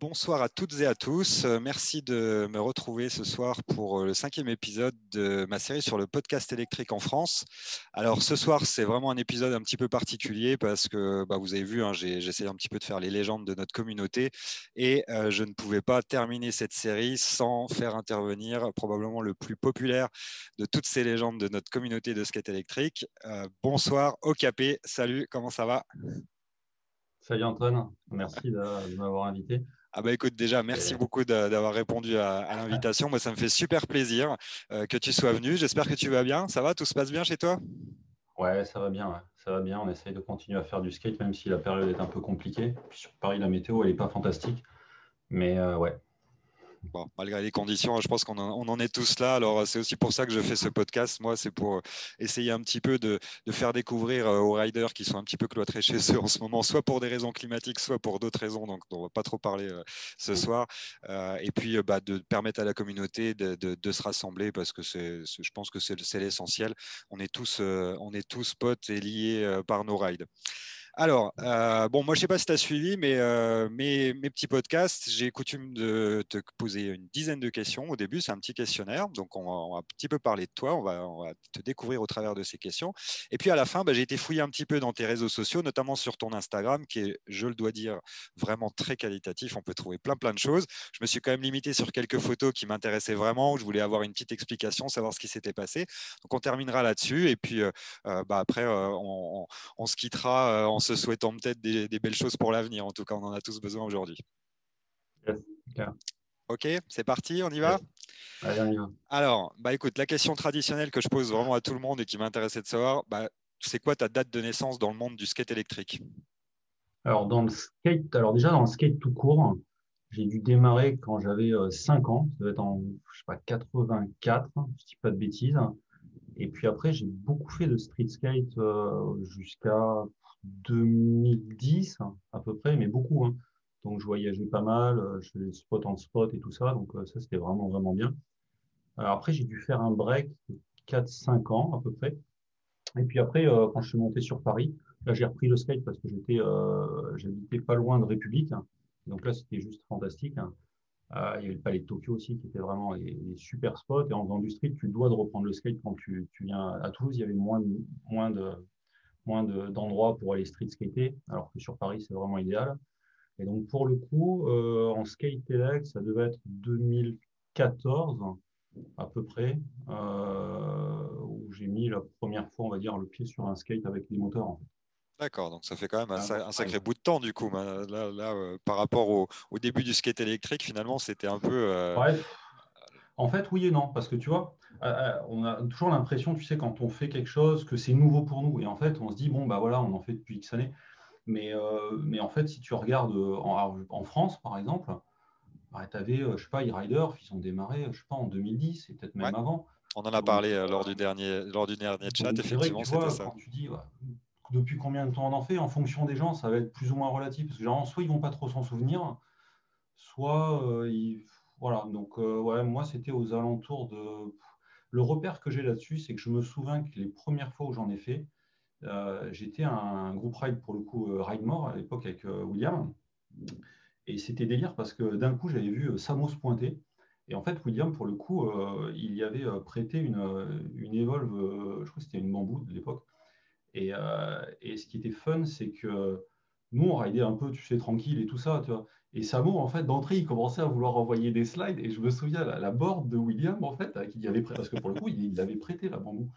Bonsoir à toutes et à tous. Euh, merci de me retrouver ce soir pour euh, le cinquième épisode de ma série sur le podcast électrique en France. Alors ce soir, c'est vraiment un épisode un petit peu particulier parce que bah, vous avez vu, hein, j'ai essayé un petit peu de faire les légendes de notre communauté et euh, je ne pouvais pas terminer cette série sans faire intervenir probablement le plus populaire de toutes ces légendes de notre communauté de skate électrique. bonsoir, OKP. Salut, comment ça va? Salut Antoine, merci de m'avoir invité. Ah bah écoute, déjà, merci beaucoup d'avoir répondu à, l'invitation. Moi, ça me fait super plaisir euh, que tu sois venu. J'espère que tu vas bien. Ça va? Tout se passe bien chez toi? Ouais, ça va bien. Ça va bien. On essaye de continuer à faire du skate, même si la période est un peu compliquée. sur Paris, la météo, elle n'est pas fantastique. Mais euh, ouais, malgré les conditions, je pense qu'on en, est tous là. Alors, c'est aussi pour ça que je fais ce podcast. Moi, c'est pour essayer un petit peu de, faire découvrir euh, aux riders qui sont un petit peu cloîtrés chez eux en ce moment, soit pour des raisons climatiques, soit pour d'autres raisons. Donc, on ne va pas trop parler euh, ce soir. Euh, et puis, bah, de permettre à la communauté de, se rassembler parce que je pense que c'est l'essentiel. On est tous, on est tous potes et liés par nos rides. Alors, euh, bon, moi, je ne sais pas si tu as suivi, mais euh, mes, petits podcasts, j'ai coutume de te poser une dizaine de questions. Au début, c'est un petit questionnaire. Donc, on va, un petit peu parler de toi. On va, te découvrir au travers de ces questions. Et puis, à la fin, bah, j'ai été fouillé un petit peu dans tes réseaux sociaux, notamment sur ton Instagram, qui est, je le dois dire, vraiment très qualitatif. On peut trouver plein, plein de choses. Je me suis quand même limité sur quelques photos qui m'intéressaient vraiment, où je voulais avoir une petite explication, savoir ce qui s'était passé. Donc, on terminera là-dessus. Et puis, euh, bah, après, on, se quittera en se souhaitant peut-être des, belles choses pour l'avenir. En tout cas, on en a tous besoin aujourd'hui. Ok, c'est parti, on y va Alors, bah, écoute, la question traditionnelle que je pose vraiment à tout le monde et qui m'intéressait de savoir, bah, c'est quoi ta date de naissance dans le monde du skate électrique? Alors, dans le skate, alors déjà dans le skate tout court, j'ai dû démarrer quand j'avais 5 euh, ans, ça doit être en je sais pas, 84, je ne dis pas de bêtises. Et puis après, j'ai beaucoup fait de street skate euh, jusqu'à 2010 à peu près, mais beaucoup. Hein. Donc je voyageais pas mal, euh, je faisais spot en spot et tout ça, donc euh, ça c'était vraiment vraiment bien. Alors après j'ai dû faire un break 4-5 ans à peu près. Et puis après, euh, quand je suis monté sur Paris, là j'ai repris le skate parce que j'étais, j'habitais pas loin de République. Hein. Donc là c'était juste fantastique. Hein. il y avait le palais de Tokyo aussi qui était vraiment les, super spots. Et en faisant du street, tu dois de reprendre le skate quand tu, tu viens à Toulouse. Il y avait moins, moins de, moins d'endroits pour aller street skater, alors que sur Paris, c'est vraiment idéal. Et donc, pour le coup, euh, en skate elect, ça devait être 2014 à peu près, euh, où j'ai mis la première fois, on va dire, le pied sur un skate avec des moteurs. D'accord, donc ça fait quand même un, ah, sacré bout de temps du coup. Là, là euh, par rapport au, au, début du skate électrique, finalement, c'était un peu. En fait, oui et non, parce que tu vois, euh, euh, on a toujours l'impression, tu sais, quand on fait quelque chose, que c'est nouveau pour nous. Et en fait, on se dit, bon, bah voilà, on en fait depuis X années. Mais, euh, mais en fait, si tu regardes en, France, par exemple, bah, tu avais, je sais pas, e-Rider, ils ont démarré, je sais pas, en 2010, et peut-être même avant. On en a parlé lors, du dernier, lors du dernier chat, effectivement, c'était ça. Quand tu dis, depuis combien de temps on en fait, en fonction des gens, ça va être plus ou moins relatif. Parce que genre, soit ils vont pas trop s'en souvenir, soit ils voilà, donc euh, ouais, moi c'était aux alentours de. Le repère que j'ai là-dessus, c'est que je me souviens que les premières fois où j'en ai fait, euh, j'étais un groupe ride pour le coup euh, Ride More à l'époque avec William. Et c'était délire parce que d'un coup j'avais vu Samos pointer. Et en fait, William, pour le coup, il y avait prêté une, une Evolve, je crois que c'était une bambou de l'époque. Et, et, ce qui était fun, c'est que nous, on ridait un peu, tu sais, tranquille et tout ça, tu vois. Et Samo, en fait, d'entrée, il commençait à vouloir envoyer des slides. Et je me souviens, la, la board de William, en fait, qui avait prêté, parce que pour le coup, il, avait prêté la bambou.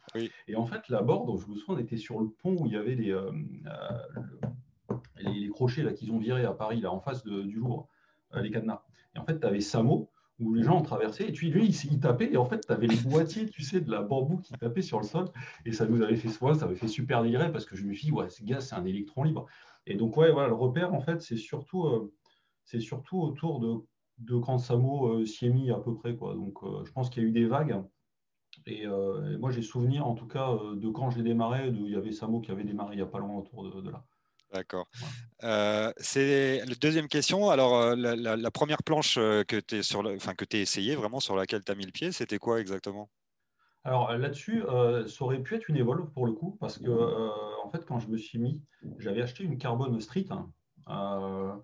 Et en fait, la board, je me souviens, on était sur le pont où il y avait les, euh, euh, les, crochets là qu'ils ont virés à Paris, là, en face du Louvre, euh, les cadenas. Et en fait, tu avais Samo, où les gens ont traversé, et puis lui, il, tapait, et en fait, tu avais les boîtiers, tu sais, de la bambou qui tapait sur le sol, et ça nous avait fait ça avait fait super délirer, parce que je me suis dit, ouais, ce gars, c'est un électron libre. Et donc, ouais, voilà, le repère, en fait, c'est surtout c'est surtout autour de, de quand Samo euh, s'y est mis à peu près. Quoi. Donc, euh, je pense qu'il y a eu des vagues. Et, euh, moi, j'ai souvenir, en tout cas, de quand j'ai démarré, il y avait Samo qui avait démarré il n'y a pas loin autour de, là. D'accord. c'est la deuxième question. Alors, la, première planche que tu enfin, as essayé, vraiment sur laquelle tu as mis le pied, c'était quoi exactement? Alors là-dessus, ça aurait pu être une Evolve pour le coup, parce que en fait, quand je me suis mis, j'avais acheté une Carbone Street. Hein,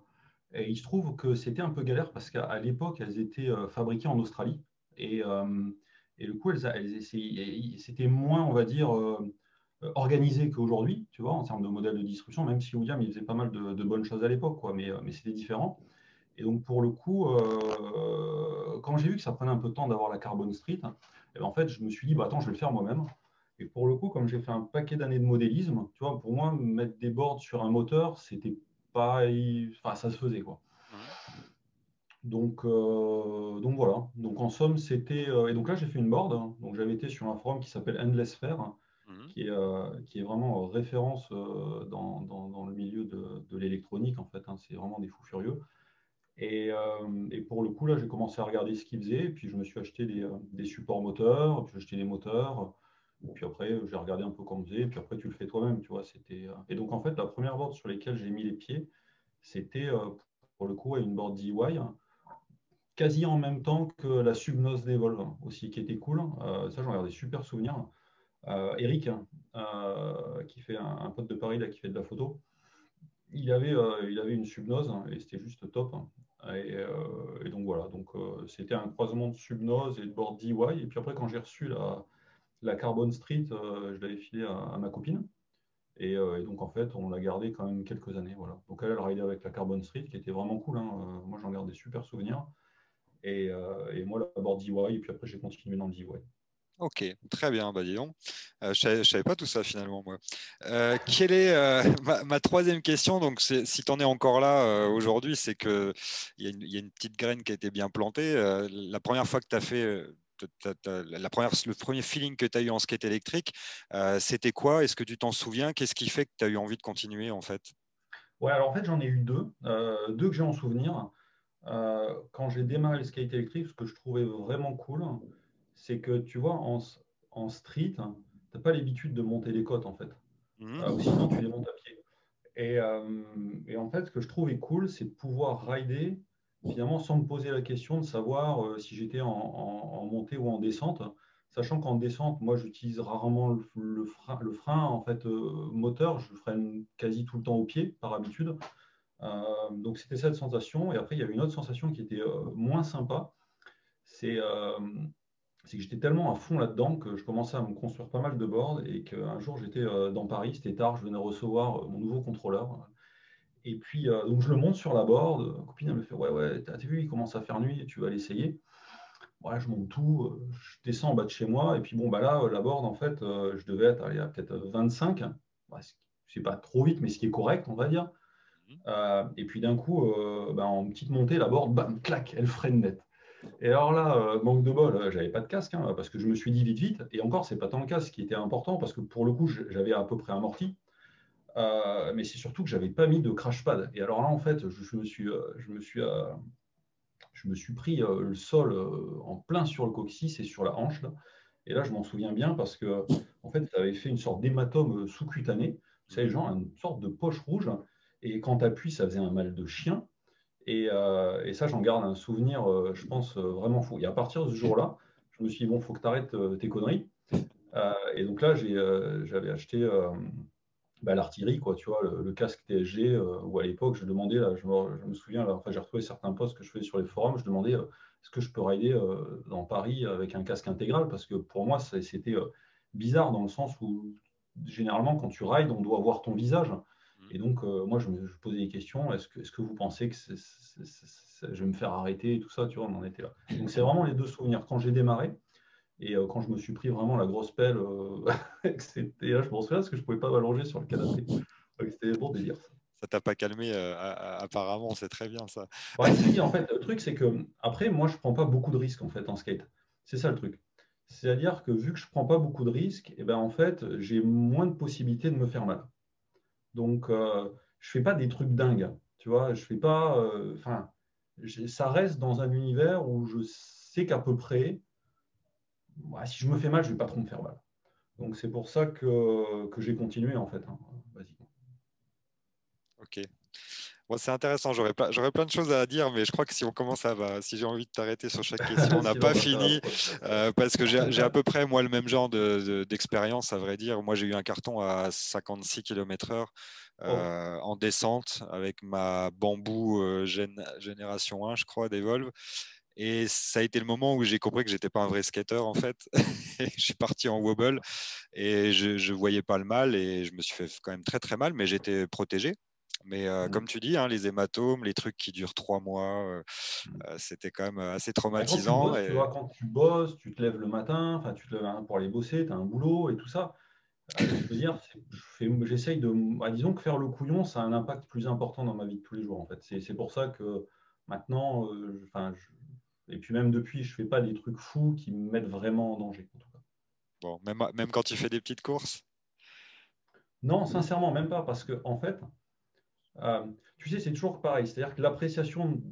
Et il se trouve que c'était un peu galère parce qu'à l'époque, elles étaient fabriquées en Australie. Et, et du coup, elles, elles c'était moins, on va dire, organisé qu'aujourd'hui, tu vois, en termes de modèle de distribution, même si William, il faisait pas mal de, bonnes choses à l'époque, quoi, mais, mais c'était différent. Et donc, pour le coup, quand j'ai vu que ça prenait un peu de temps d'avoir la Carbon Street, et ben, en fait, je me suis dit, bah, attends, je vais le faire moi-même. Et pour le coup, comme j'ai fait un paquet d'années de modélisme, tu vois, pour moi, mettre des boards sur un moteur, c'était pas. Enfin, ça se faisait, quoi. Donc, euh, donc voilà. Donc en somme, c'était. Euh, et donc là, j'ai fait une board. Donc j'avais été sur un forum qui s'appelle Endless Fair, mhm. qui, est, euh, qui est vraiment référence dans, dans, le milieu de, de l'électronique, en fait. Hein. C'est vraiment des fous furieux. Et, et pour le coup, là, j'ai commencé à regarder ce qu'ils faisaient. Et puis je me suis acheté des, des supports moteurs, puis j'ai acheté des moteurs. Puis après, j'ai regardé un peu comment faisait, et puis après, tu le fais toi-même, tu vois. C'était, euh, Et donc, en fait, la première board sur laquelle j'ai mis les pieds, c'était euh, pour le coup une board DIY, quasi en même temps que la Subnose d'Evolve aussi, qui était cool. Euh, ça, j'en garde des super souvenirs. Eric, qui fait un, pote de Paris là, qui fait de la photo, il avait, il avait une Subnose et c'était juste top. Et, et, donc voilà, donc c'était un croisement de Subnose et de board DIY. Et puis après, quand j'ai reçu la la Carbon Street, euh, je l'avais filée à, ma copine. Euh, et, donc, en fait, on l'a gardé quand même quelques années. Voilà. Donc, elle, elle raidait avec la Carbon Street, qui était vraiment cool. Hein. Euh, moi, j'en garde des super souvenirs. Et, moi, d'abord DIY, et puis après, j'ai continué dans le DIY. Ok, très bien, bah dis je ne savais, pas tout ça finalement, moi. quelle est ma, troisième question Donc, si tu en es encore là aujourd'hui, c'est qu'il y, y, a une petite graine qui a été bien plantée. la première fois que tu as fait la première, le premier feeling que tu as eu en skate électrique, euh, c'était quoi? Est-ce que tu t'en souviens? Qu'est-ce qui fait que tu as eu envie de continuer en fait? Ouais, alors en fait, j'en ai eu deux, euh, deux que j'ai en souvenir. Euh, quand j'ai démarré le skate électrique, ce que je trouvais vraiment cool, c'est que tu vois, en, en street, tu n'as pas l'habitude de monter les côtes en fait. Mmh. sinon, tu les montes à pied. Et, et, en fait, ce que je trouvais cool, c'est de pouvoir rider finalement sans me poser la question de savoir euh, si j'étais en, montée ou en descente, sachant qu'en descente, moi j'utilise rarement le, frein, le, frein, en fait euh, moteur, je freine quasi tout le temps au pied par habitude. Euh, donc c'était cette sensation. Et après, il y avait une autre sensation qui était moins sympa. C'est que j'étais tellement à fond là-dedans que je commençais à me construire pas mal de boards et qu'un jour j'étais dans Paris, c'était tard, je venais recevoir mon nouveau contrôleur et puis, euh, donc je le monte sur la board. Ma copine, elle me fait Ouais, ouais, t'as vu, il commence à faire nuit, tu vas l'essayer. Voilà, je monte tout, euh, je descends en bas de chez moi. Et puis, bon, bah là, la board, en fait, euh, je devais être à peut-être 25. Bah, c'est pas trop vite, mais ce qui est correct, on va dire. Mhm. et puis, d'un coup, bah, en petite montée, la board, bam, clac, elle freine net. Et alors là, manque de bol, j'avais pas de casque hein, parce que je me suis dit vite, vite. Et encore, c'est pas tant le casque qui était important parce que pour le coup, j'avais à peu près amorti. Euh, mais c'est surtout que j'avais pas mis de crash pad. Et alors là, en fait, je, me suis, euh, je me suis, euh, je me suis pris le sol en plein sur le coccyx et sur la hanche. Et là, je m'en souviens bien parce que, en fait, ça avait fait une sorte d'hématome sous-cutané. Vous savez, genre une sorte de poche rouge. Et quand tu appuies, ça faisait un mal de chien. Et, et ça, j'en garde un souvenir, je pense, vraiment fou. Et à partir de ce jour-là, je me suis dit, bon, faut que tu arrêtes tes conneries. et donc là, j'avais acheté bah, l'artillerie, quoi, tu vois, le, casque TSG, euh, où à l'époque, je demandais, là, je, me, souviens, là, enfin, j'ai retrouvé certains posts que je faisais sur les forums, je demandais euh, est-ce que je peux rider euh, dans Paris avec un casque intégral? Parce que pour moi, c'était bizarre dans le sens où, généralement, quand tu rides, on doit voir ton visage. Et donc, moi, je me posais des questions est-ce que, est que vous pensez que je vais me faire arrêter et tout ça Tu vois, on en était là. Donc, c'est vraiment les deux souvenirs. Quand j'ai démarré, et euh, quand je me suis pris vraiment la grosse pelle, euh, c'était là, je me souviens parce que je ne pouvais pas m'allonger sur le canapé. C'était bon délire. Ça. Ça t'a pas calmé euh, apparemment, c'est très bien ça. Ouais, en fait, le truc c'est que après, moi, je prends pas beaucoup de risques en fait en skate. C'est ça le truc. C'est-à-dire que vu que je prends pas beaucoup de risques, et eh ben en fait, j'ai moins de possibilités de me faire mal. Donc, je je fais pas des trucs dingues. Tu vois, je fais pas. Enfin, ça reste dans un univers où je sais qu'à peu près, si je me fais mal, je ne vais pas trop me faire mal. Donc c'est pour ça que, que j'ai continué en fait. Hein. Vas-y. Ok. c'est intéressant, j'aurais plein, plein de choses à dire, mais je crois que si on commence à, bah, si j'ai envie de t'arrêter sur chaque question, on n'a pas fini, euh, parce que j'ai à peu près, moi, le même genre d'expérience, à vrai dire. Moi, j'ai eu un carton à 56 km/h euh, en descente avec ma bambou euh, génération 1, je crois, d'Evolve. Et ça a été le moment où j'ai compris que j'étais pas un vrai skater en fait. je suis parti en wobble et je ne voyais pas le mal et je me suis fait quand même très très mal, mais j'étais protégé. Mais euh, mmh. comme tu dis, hein, les hématomes, les trucs qui durent trois mois, euh, mmh. euh, c'était quand même assez traumatisant. Quand tu, bosses, quand tu bosses, tu te lèves le matin, enfin tu te lèves pour aller bosser, tu as un boulot et tout ça. je veux dire, j'essaye de. Bah, disons que faire le couillon, ça a un impact plus important dans ma vie de tous les jours en fait. C'est pour ça que maintenant, enfin, et puis même depuis, je ne fais pas des trucs fous qui me mettent vraiment en danger. En tout cas. Bon, même, même quand tu fais des petites courses? Non, sincèrement, même pas, parce que en fait, euh, tu sais, c'est toujours pareil. C'est-à-dire que l'appréciation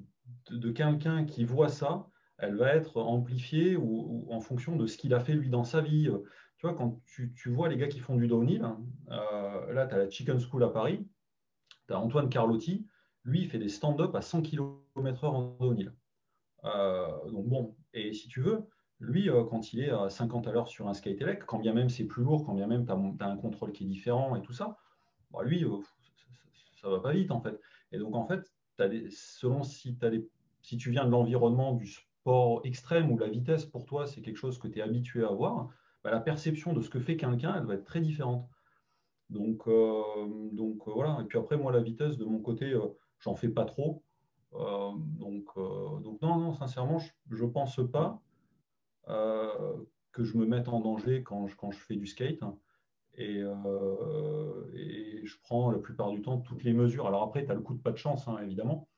de, quelqu'un qui voit ça, elle va être amplifiée ou, en fonction de ce qu'il a fait lui dans sa vie. Tu vois, quand tu, vois les gars qui font du downhill, hein, euh, là, tu as la Chicken School à Paris, tu as Antoine Carlotti, lui, il fait des stand-up à 100 km/h en downhill. Euh, donc bon, et si tu veux, lui, quand il est à 50 à l'heure sur un skate elect, quand bien même c'est plus lourd, quand bien même tu as, un contrôle qui est différent et tout ça, bah, lui, ça va pas vite en fait. Et donc en fait, selon si, tu viens de l'environnement du sport extrême où la vitesse pour toi c'est quelque chose que tu es habitué à voir, bah, la perception de ce que fait quelqu'un, elle va être très différente. Donc, euh, euh, voilà. Et puis après, moi, la vitesse de mon côté, euh, j'en fais pas trop. Donc, donc non, sincèrement, je ne pense pas que je me mette en danger quand je, quand je fais du skate. Euh, et, je prends la plupart du temps toutes les mesures. Alors après, tu as le coup de pas de chance, hein, évidemment.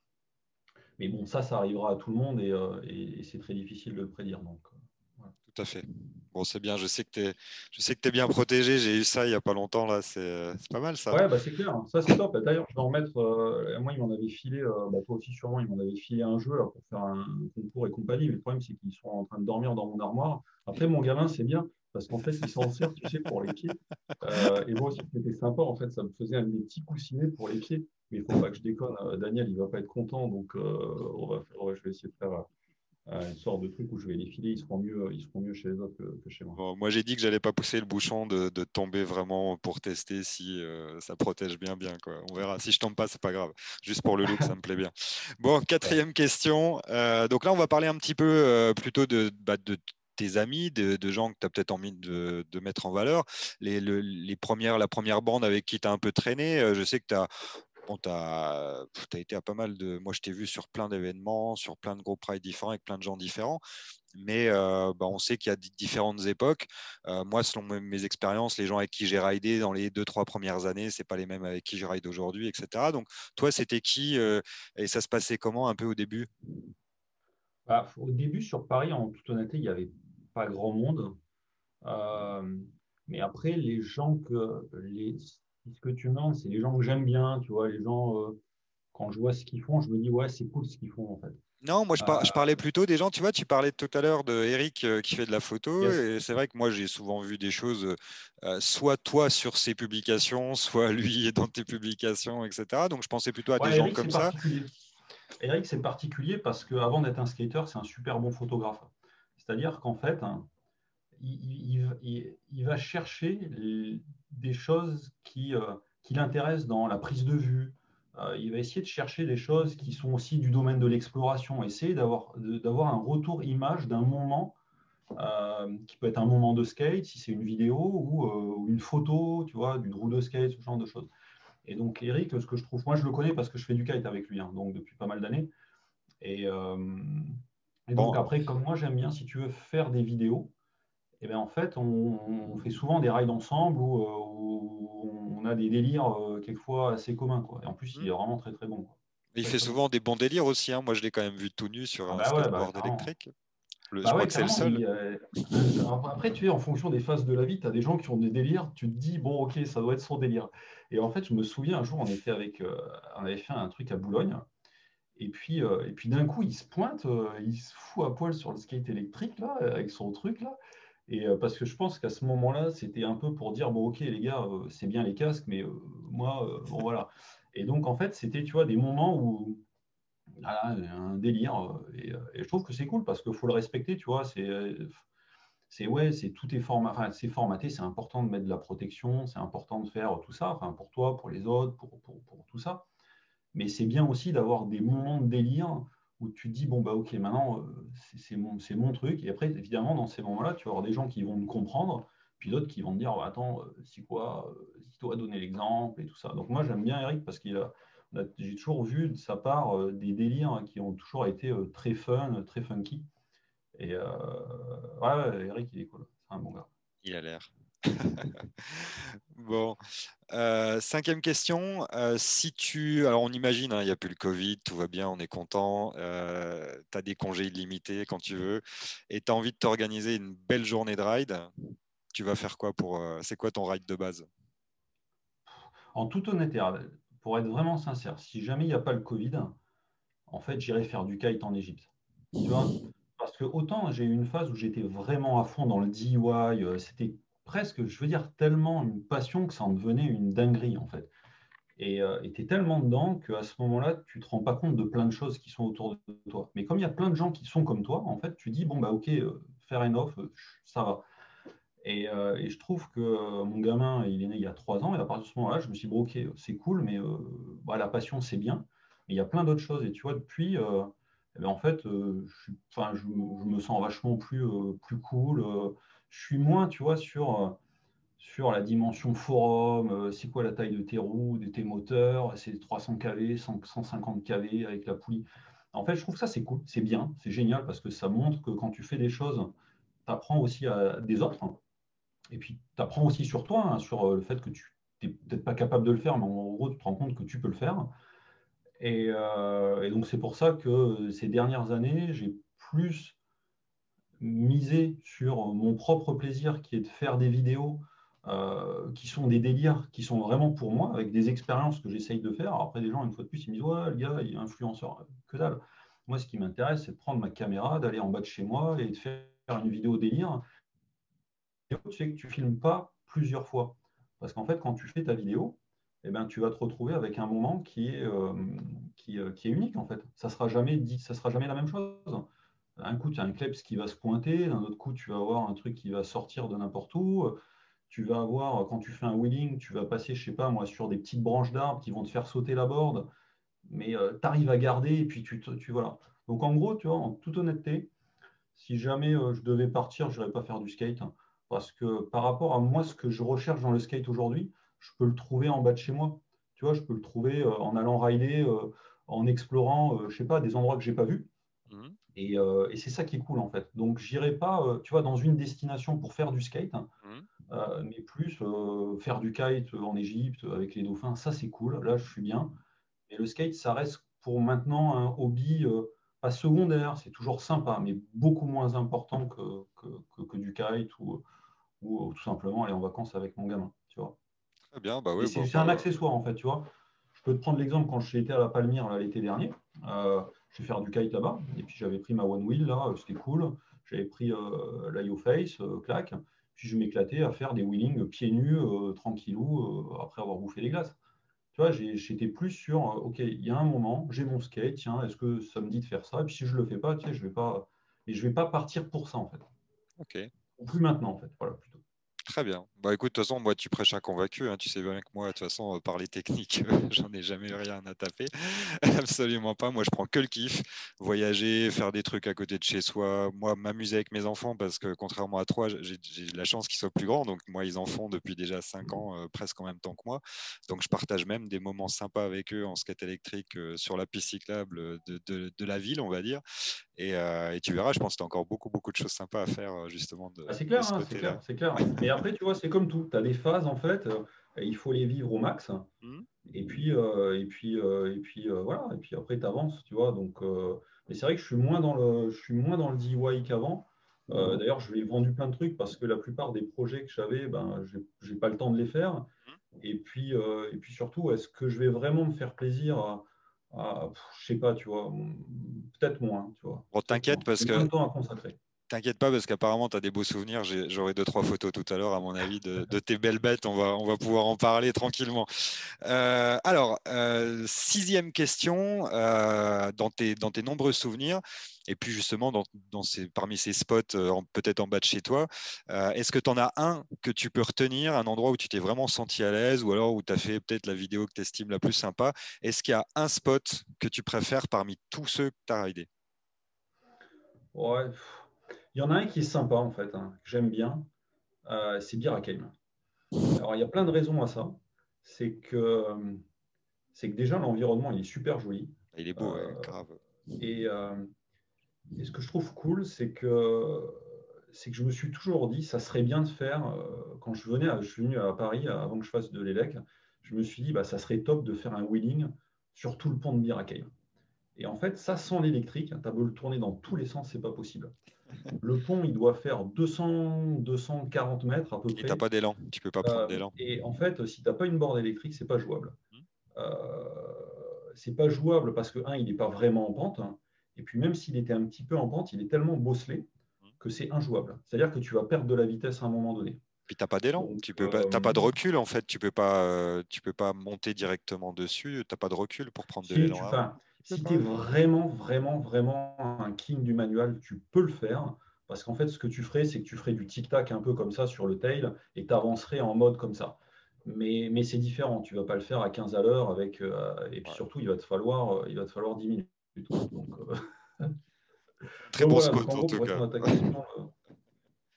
Mais bon, ça, ça arrivera à tout le monde et, euh, c'est très difficile de le prédire. Donc, euh, Tout à fait. Bon, c'est bien. Je sais que tu es, es bien protégé. J'ai eu ça il n'y a pas longtemps. là. C'est pas mal, ça. Ouais, bah, c'est clair. Ça, c'est top. D'ailleurs, je vais en remettre. moi, il m'en avait filé, bah, toi aussi, sûrement, il m'en avait filé un jeu pour faire un concours et compagnie. Mais le problème, c'est qu'ils sont en train de dormir dans mon armoire. Après, mon gamin, c'est bien parce qu'en fait, il s'en sert, tu sais, pour les pieds. Euh, et moi aussi, c'était sympa, en fait, ça me faisait un des petits coussinets pour les pieds. Mais il ne faut pas que je déconne. Euh, Daniel, il ne va pas être content, donc euh, on va je vais essayer de faire une sorte de truc où je vais les filer, ils seront mieux, ils seront mieux chez les autres que, chez moi. moi, j'ai dit que j'allais pas pousser le bouchon de, tomber vraiment pour tester si ça protège bien, bien. Quoi. On verra. Si je tombe pas, c'est pas grave. Juste pour le look, ça me plaît bien. Bon, quatrième question. donc là, on va parler un petit peu plutôt de, bah, de tes amis, de, gens que tu as peut-être envie de, mettre en valeur, les, premières, la première bande avec qui tu as un peu traîné. Euh, je sais que tu as, bon, as, été à pas mal de. Moi, je t'ai vu sur plein d'événements, sur plein de groupes pride différents, avec plein de gens différents. Mais bah, on sait qu'il y a différentes époques. Moi, selon mes, expériences, les gens avec qui j'ai ridé dans les deux, trois premières années, c'est pas les mêmes avec qui je ride aujourd'hui, etc. Donc, toi, c'était qui et ça se passait comment un peu au début? Bah, Au début, sur Paris, en toute honnêteté, il y avait pas grand monde. Mais après, les gens que les, ce que tu demandes, c'est les gens que j'aime bien, tu vois, les gens, euh, quand je vois ce qu'ils font, je me dis, ouais, c'est cool ce qu'ils font en fait. Non, moi je, je, parlais plutôt des gens, tu vois, tu parlais tout à l'heure de Eric euh, qui fait de la photo, et c'est vrai que moi j'ai souvent vu des choses, soit toi sur ses publications, soit lui dans tes publications, etc. Donc je pensais plutôt à des gens comme ça. Eric, c'est particulier parce qu'avant d'être un skater, c'est un super bon photographe. C'est-à-dire qu'en fait, hein, il, va chercher des choses qui, euh, qui l'intéressent dans la prise de vue. Euh, il va essayer de chercher des choses qui sont aussi du domaine de l'exploration, essayer d'avoir un retour image d'un moment euh, qui peut être un moment de skate, si c'est une vidéo ou, une photo, tu vois, d'une roue de skate, ce genre de choses. Et donc, Eric, ce que je trouve, moi je le connais parce que je fais du kite avec lui, hein, donc depuis pas mal d'années. Et, et donc après, comme moi j'aime bien, si tu veux faire des vidéos, eh bien en fait, on, fait souvent des rides ensemble où, euh, on a des délires euh, quelquefois assez communs. Quoi. Et en plus, il est mmh. vraiment très très bon. Il fait souvent des bons délires aussi. Hein. Moi, je l'ai quand même vu tout nu sur ah un bah skateboard bah, électrique. Le, je bah crois que c'est le seul. Euh, après, tu es en fonction des phases de la vie, tu as des gens qui ont des délires. Tu te dis, bon, ok, ça doit être son délire. Et en fait, je me souviens un jour, on, était avec, on avait fait un truc à Boulogne. Et puis, euh, et puis d'un coup, il se pointe, il se fout à poil sur le skate électrique, là, avec son truc, là. Et euh, parce que je pense qu'à ce moment-là, c'était un peu pour dire, bon, ok, les gars, c'est bien les casques, mais moi, bon, voilà. Et donc, en fait, c'était, tu vois, des moments où voilà, un délire. Et, et, je trouve que c'est cool parce qu'il faut le respecter, tu vois. C'est c'est ouais, c'est tout est, c'est formaté, c'est important de mettre de la protection, c'est important de faire tout ça, enfin pour toi, pour les autres, pour, pour, pour tout ça. Mais c'est bien aussi d'avoir des moments de délire où tu dis bon bah ok maintenant euh, c'est mon, mon truc et après évidemment dans ces moments-là tu vas avoir des gens qui vont me comprendre puis d'autres qui vont te dire bah, attends euh, si quoi euh, si toi donner l'exemple et tout ça donc moi j'aime bien Eric parce qu'il a, j'ai toujours vu de sa part des délires qui ont toujours été très fun très funky et ouais, Eric, il est cool. C'est un bon gars. Il a l'air. bon, euh, cinquième question. Euh, si tu, alors on imagine, hein, il n'y a plus le Covid, tout va bien, on est content, euh, tu as des congés illimités quand tu veux, et tu as envie de t'organiser une belle journée de ride, tu vas faire quoi pour. c'est quoi ton ride de base? En toute honnêteté, pour être vraiment sincère, si jamais il n'y a pas le Covid, en fait, j'irai faire du kite en Égypte. Tu vois? Parce que autant j'ai eu une phase où j'étais vraiment à fond dans le DIY, euh, c'était presque, je veux dire, tellement une passion que ça en devenait une dinguerie en fait. Et euh, tu es tellement dedans qu'à ce moment-là, tu ne te rends pas compte de plein de choses qui sont autour de toi. Mais comme il y a plein de gens qui sont comme toi, en fait, tu dis, bon, bah ok, euh, faire un off, ça va. Et, je trouve que mon gamin, il est né il y a trois ans, et à partir de ce moment-là, je me suis dit, bon, ok, c'est cool, mais bah, la passion, c'est bien. Mais il y a plein d'autres choses. Et tu vois, depuis, eh ben, en fait, euh, je, je, me sens vachement plus, euh, plus cool. Euh, je suis moins, tu vois, sur, sur la dimension forum, c'est quoi la taille de tes roues, de tes moteurs, c'est 300 kV, 150 kV avec la poulie. En fait, je trouve ça c'est cool, c'est bien, c'est génial parce que ça montre que quand tu fais des choses, tu apprends aussi à des autres. Et puis, tu apprends aussi sur toi, hein, sur le fait que tu n'es peut-être pas capable de le faire, mais en gros, tu te rends compte que tu peux le faire. Euh, et, donc c'est pour ça que ces dernières années, j'ai plus misé sur mon propre plaisir qui est de faire des vidéos euh, qui sont des délires, qui sont vraiment pour moi, avec des expériences que j'essaye de faire. après, des gens, une fois de plus, ils me disent Ouais, le gars, il est influenceur. Que dalle. Moi, ce qui m'intéresse, c'est de prendre ma caméra, d'aller en bas de chez moi et de faire une vidéo délire. Tu sais que tu ne filmes pas plusieurs fois. Parce qu'en fait, quand tu fais ta vidéo, eh ben, tu vas te retrouver avec un moment qui est, euh, euh, qui, est unique en fait. Ça sera jamais dit, ça sera jamais la même chose. Un coup, tu as un kleps qui va se pointer, d'un autre coup, tu vas avoir un truc qui va sortir de n'importe où. Tu vas avoir, quand tu fais un wheeling, tu vas passer, je sais pas moi, sur des petites branches d'arbres qui vont te faire sauter la board, mais euh, tu arrives à garder et puis tu, tu voilà. Donc en gros, tu vois, en toute honnêteté, si jamais je devais partir, je n'irais pas faire du skate, hein, parce que par rapport à moi, ce que je recherche dans le skate aujourd'hui, je peux le trouver en bas de chez moi. Tu vois, je peux le trouver euh, en allant rider, euh, en explorant, euh, je sais pas, des endroits que j'ai pas vus. Mhm. Et, c'est ça qui est cool en fait. Donc, j'irai pas, tu vois, dans une destination pour faire du skate, mhm. mais plus faire du kite en Égypte avec les dauphins. Ça, c'est cool. Là, je suis bien. Mais le skate, ça reste pour maintenant un hobby pas secondaire. C'est toujours sympa, mais beaucoup moins important que, que, du kite ou, ou, tout simplement aller en vacances avec mon gamin. Tu vois bien, bah c'est un accessoire en fait, tu vois. Je peux te prendre l'exemple quand j'étais à la Palmyre l'été dernier. Euh, je vais faire du kite là-bas. Et puis j'avais pris ma One Wheel là, euh, c'était cool. J'avais pris euh, la Face, euh, claque. Puis je m'éclatais à faire des wheelings pieds nus, tranquillou, après avoir bouffé les glaces. Tu vois, j'étais plus sur, ok, il y a un moment, j'ai mon skate, tiens, est-ce que ça me dit de faire ça? Et puis si je le fais pas, tiens, je vais pas, et je vais pas partir pour ça en fait. Ok. plus maintenant en fait, voilà, plutôt. Très bien. Bah écoute, de toute façon, moi, tu prêches un convaincu. Hein. Tu sais bien que moi, de toute façon, euh, par les techniques, j'en ai jamais eu rien à taper. Absolument pas. Moi, je prends que le kiff. Voyager, faire des trucs à côté de chez soi. Moi, m'amuser avec mes enfants parce que contrairement à toi, j'ai la chance qu'ils soient plus grands. Donc, moi, ils en font depuis déjà 5 ans, euh, presque en même temps que moi. Donc, je partage même des moments sympas avec eux en skate électrique euh, sur la piste cyclable de, de, la ville, on va dire. Et, et tu verras, je pense que tu as encore beaucoup, beaucoup de choses sympas à faire justement. Ah, c'est clair, hein, c'est clair, clair. Mais après, tu vois, c'est comme tout. Tu as des phases, en fait, euh, il faut les vivre au max. Mmh. Et puis, euh, et puis, euh, et puis voilà. Et puis après, tu avances, tu vois. Donc, mais c'est vrai que je suis moins dans le, je suis moins dans le DIY qu'avant. Mmh. D'ailleurs, je lui ai vendu plein de trucs parce que la plupart des projets que j'avais, ben, j'ai pas le temps de les faire. Mmh. Et puis, et puis surtout, est-ce que je vais vraiment me faire plaisir à, à je sais pas, tu vois, peut-être moins, tu vois. Bon, t'inquiète parce que. temps à consacrer T'inquiète pas parce qu'apparemment tu as des beaux souvenirs. J'aurai deux trois photos tout à l'heure à mon avis de, tes belles bêtes. On va, on va pouvoir en parler tranquillement. Euh, alors euh, sixième question euh, dans tes dans tes nombreux souvenirs et puis justement dans, dans ces, parmi ces spots peut-être en bas de chez toi, est-ce que tu en as un que tu peux retenir, un endroit où tu t'es vraiment senti à l'aise ou alors où tu as fait peut-être la vidéo que tu estimes la plus sympa? Est-ce qu'il y a un spot que tu préfères parmi tous ceux que tu as raidés Ouais, il y en a un qui est sympa, en fait, hein, que j'aime bien. Euh, c'est Birakeim. Alors, il y a plein de raisons à ça. C'est que, c'est que déjà, l'environnement, il est super joli. Il est beau, euh, grave. Et, euh, et, ce que je trouve cool, c'est que, c'est que je me suis toujours dit, ça serait bien de faire, quand je venais, je suis venu à Paris avant que je fasse de l'élec, je me suis dit, bah, ça serait top de faire un wheeling sur tout le pont de Birakeim. Et en fait, ça, sans l'électrique, tu as beau le tourner dans tous les sens, c'est pas possible. Le pont, il doit faire 200, 240 mètres à peu près. Et tu n'as pas d'élan, tu peux pas prendre euh, d'élan. Et en fait, si tu n'as pas une borne électrique, c'est pas jouable. Ce hmm. Euh, c'est pas jouable parce que, un, il n'est pas vraiment en pente. Hein. et puis, même s'il était un petit peu en pente, il est tellement bosselé hmm. que c'est injouable. C'est-à-dire que tu vas perdre de la vitesse à un moment donné. Puis tu n'as pas d'élan, tu peux pas, pas de euh, recul en fait, tu peux pas, tu peux pas monter directement dessus, tu n'as pas de recul pour prendre de l'élan. Si tu es vraiment, vraiment, vraiment un king du manual, tu peux le faire. Parce qu'en fait, ce que tu ferais, c'est que tu ferais du tic-tac un peu comme ça sur le tail et tu avancerais en mode comme ça. Mais, mais c'est différent. Tu ne vas pas le faire à 15 à l'heure avec. Euh, et puis surtout, il va te falloir, euh, il va te falloir 10 minutes. Donc, euh, Très bon spot en, tout cas.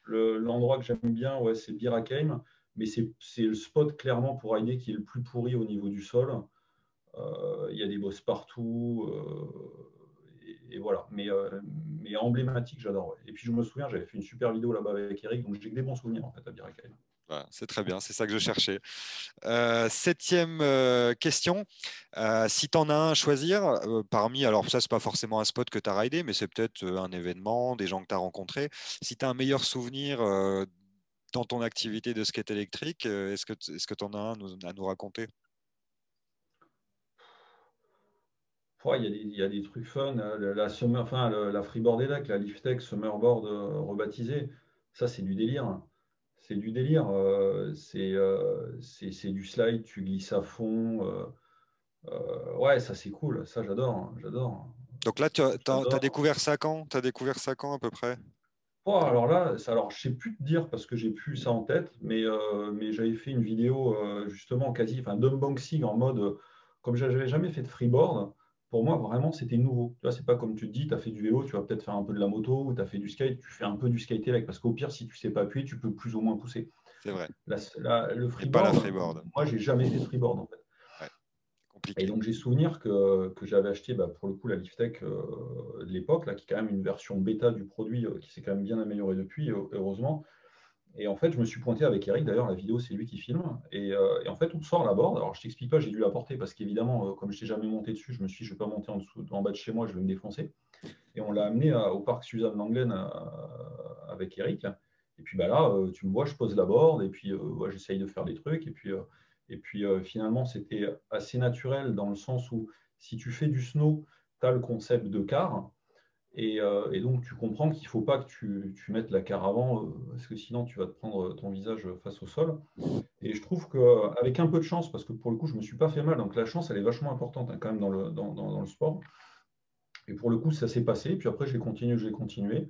L'endroit que j'aime bien, ouais, c'est Birakeim. Mais c'est le spot clairement pour rider qui est le plus pourri au niveau du sol. Euh, il y a des boss partout. Euh, et, voilà. Mais, euh, mais emblématique, j'adore. Et puis je me souviens, j'avais fait une super vidéo là-bas avec Eric, donc j'ai des bons souvenirs en fait à Birakai. c'est très bien, c'est ça que je cherchais. septième question. si tu en as un à choisir, parmi, alors ça, c'est pas forcément un spot que tu as raidé, mais c'est peut-être un événement, des gens que tu as rencontrés. Si tu as un meilleur souvenir dans ton activité de skate électrique, est-ce que tu est en as un à nous raconter? Il, y a des, trucs fun. Euh, la, summer, enfin, la Freeboard Elec, la Liftex Summerboard euh, rebaptisée, ça, c'est du délire. C'est du délire. Euh, c'est du slide, tu glisses à fond. ouais, ça, c'est cool. Ça, j'adore. j'adore. Donc là, tu as, découvert ça quand? Tu as découvert ça quand à peu près? Alors là, alors, je ne sais plus te dire parce que j'ai plus ça en tête, mais, mais j'avais fait une vidéo justement quasi, enfin, d'unboxing en mode, comme je n'avais jamais fait de freeboard, pour moi, vraiment, c'était nouveau. Tu vois, c'est pas comme tu te dis, tu as fait du vélo, tu vas peut-être faire un peu de la moto, ou tu as fait du skate, tu fais un peu du skate élect, parce qu'au pire, si tu sais pas appuyer, tu peux plus ou moins pousser. C'est vrai. le freeboard, pas la freeboard. moi, j'ai jamais fait de freeboard, en fait. compliqué. Et donc, j'ai souvenir que, que j'avais acheté, bah, pour le coup, la Liftech euh, de l'époque, là, qui est quand même une version bêta du produit, euh, qui s'est quand même bien améliorée depuis, heureusement. Et en fait, je me suis pointé avec Eric. D'ailleurs, la vidéo, c'est lui qui filme. Euh, et, en fait, on sort la board. Alors, je t'explique pas, j'ai dû la porter parce qu'évidemment, euh, comme je n'étais jamais monté dessus, je me suis dit, je ne vais pas monter en, dessous, en bas de chez moi, je vais me défoncer. Et on l'a amené au parc Suzanne Langlen euh, avec Eric. Et puis bah là, tu me vois, je pose la board et puis j'essaye de faire des trucs. Et puis, et puis finalement, c'était assez naturel dans le sens où si tu fais du snow, tu as le concept de car. Euh, et, donc, tu comprends qu'il ne faut pas que tu, mettes la caravane, euh, parce que sinon, tu vas te prendre ton visage face au sol. Et je trouve qu'avec un peu de chance, parce que pour le coup, je ne me suis pas fait mal, donc la chance, elle est vachement importante hein, quand même dans le, sport. Et pour le coup, ça s'est passé. Puis après, j'ai continué, j'ai continué.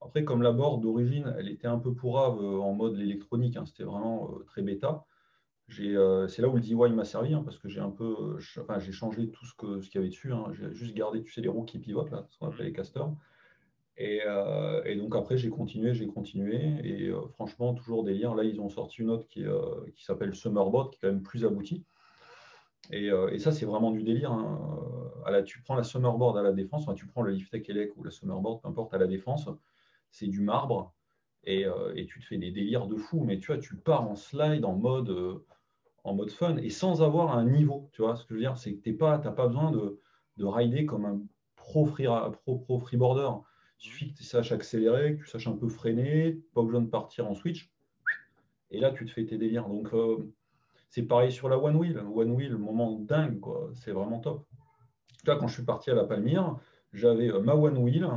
Après, comme la board d'origine, elle était un peu pourrave euh, en mode l'électronique, hein, c'était vraiment très bêta. Euh, c'est là où le DIY m'a servi, hein, parce que j'ai un peu, j'ai changé tout ce qu'il ce y avait dessus. Hein. j'ai juste gardé, tu sais, les roues qui pivotent, là, ce qu'on appelle les casters. Et, euh, et donc après, j'ai continué, j'ai continué. Et euh, franchement, toujours délire. Là, ils ont sorti une autre qui, qui s'appelle Summerbot, qui est quand même plus aboutie. Et, et ça, c'est vraiment du délire. Hein. À la, tu prends la Summerboard à la défense, enfin, tu prends le Liftech Elec ou la Summerboard, peu importe, à la défense, c'est du marbre. Et, et, tu te fais des délires de fou. Mais tu vois, tu pars en slide en mode en mode fun et sans avoir un niveau. Tu vois ce que je veux dire? C'est que tu n'as pas, pas besoin de, de rider comme un pro, free, pro, pro freeboarder. Il suffit que tu saches accélérer, que tu saches un peu freiner, pas besoin de partir en switch. Et là, tu te fais tes délires. Donc, euh, c'est pareil sur la One Wheel. One Wheel, moment dingue, quoi. C'est vraiment top. Vois, quand je suis parti à la Palmyre, j'avais euh, ma One Wheel,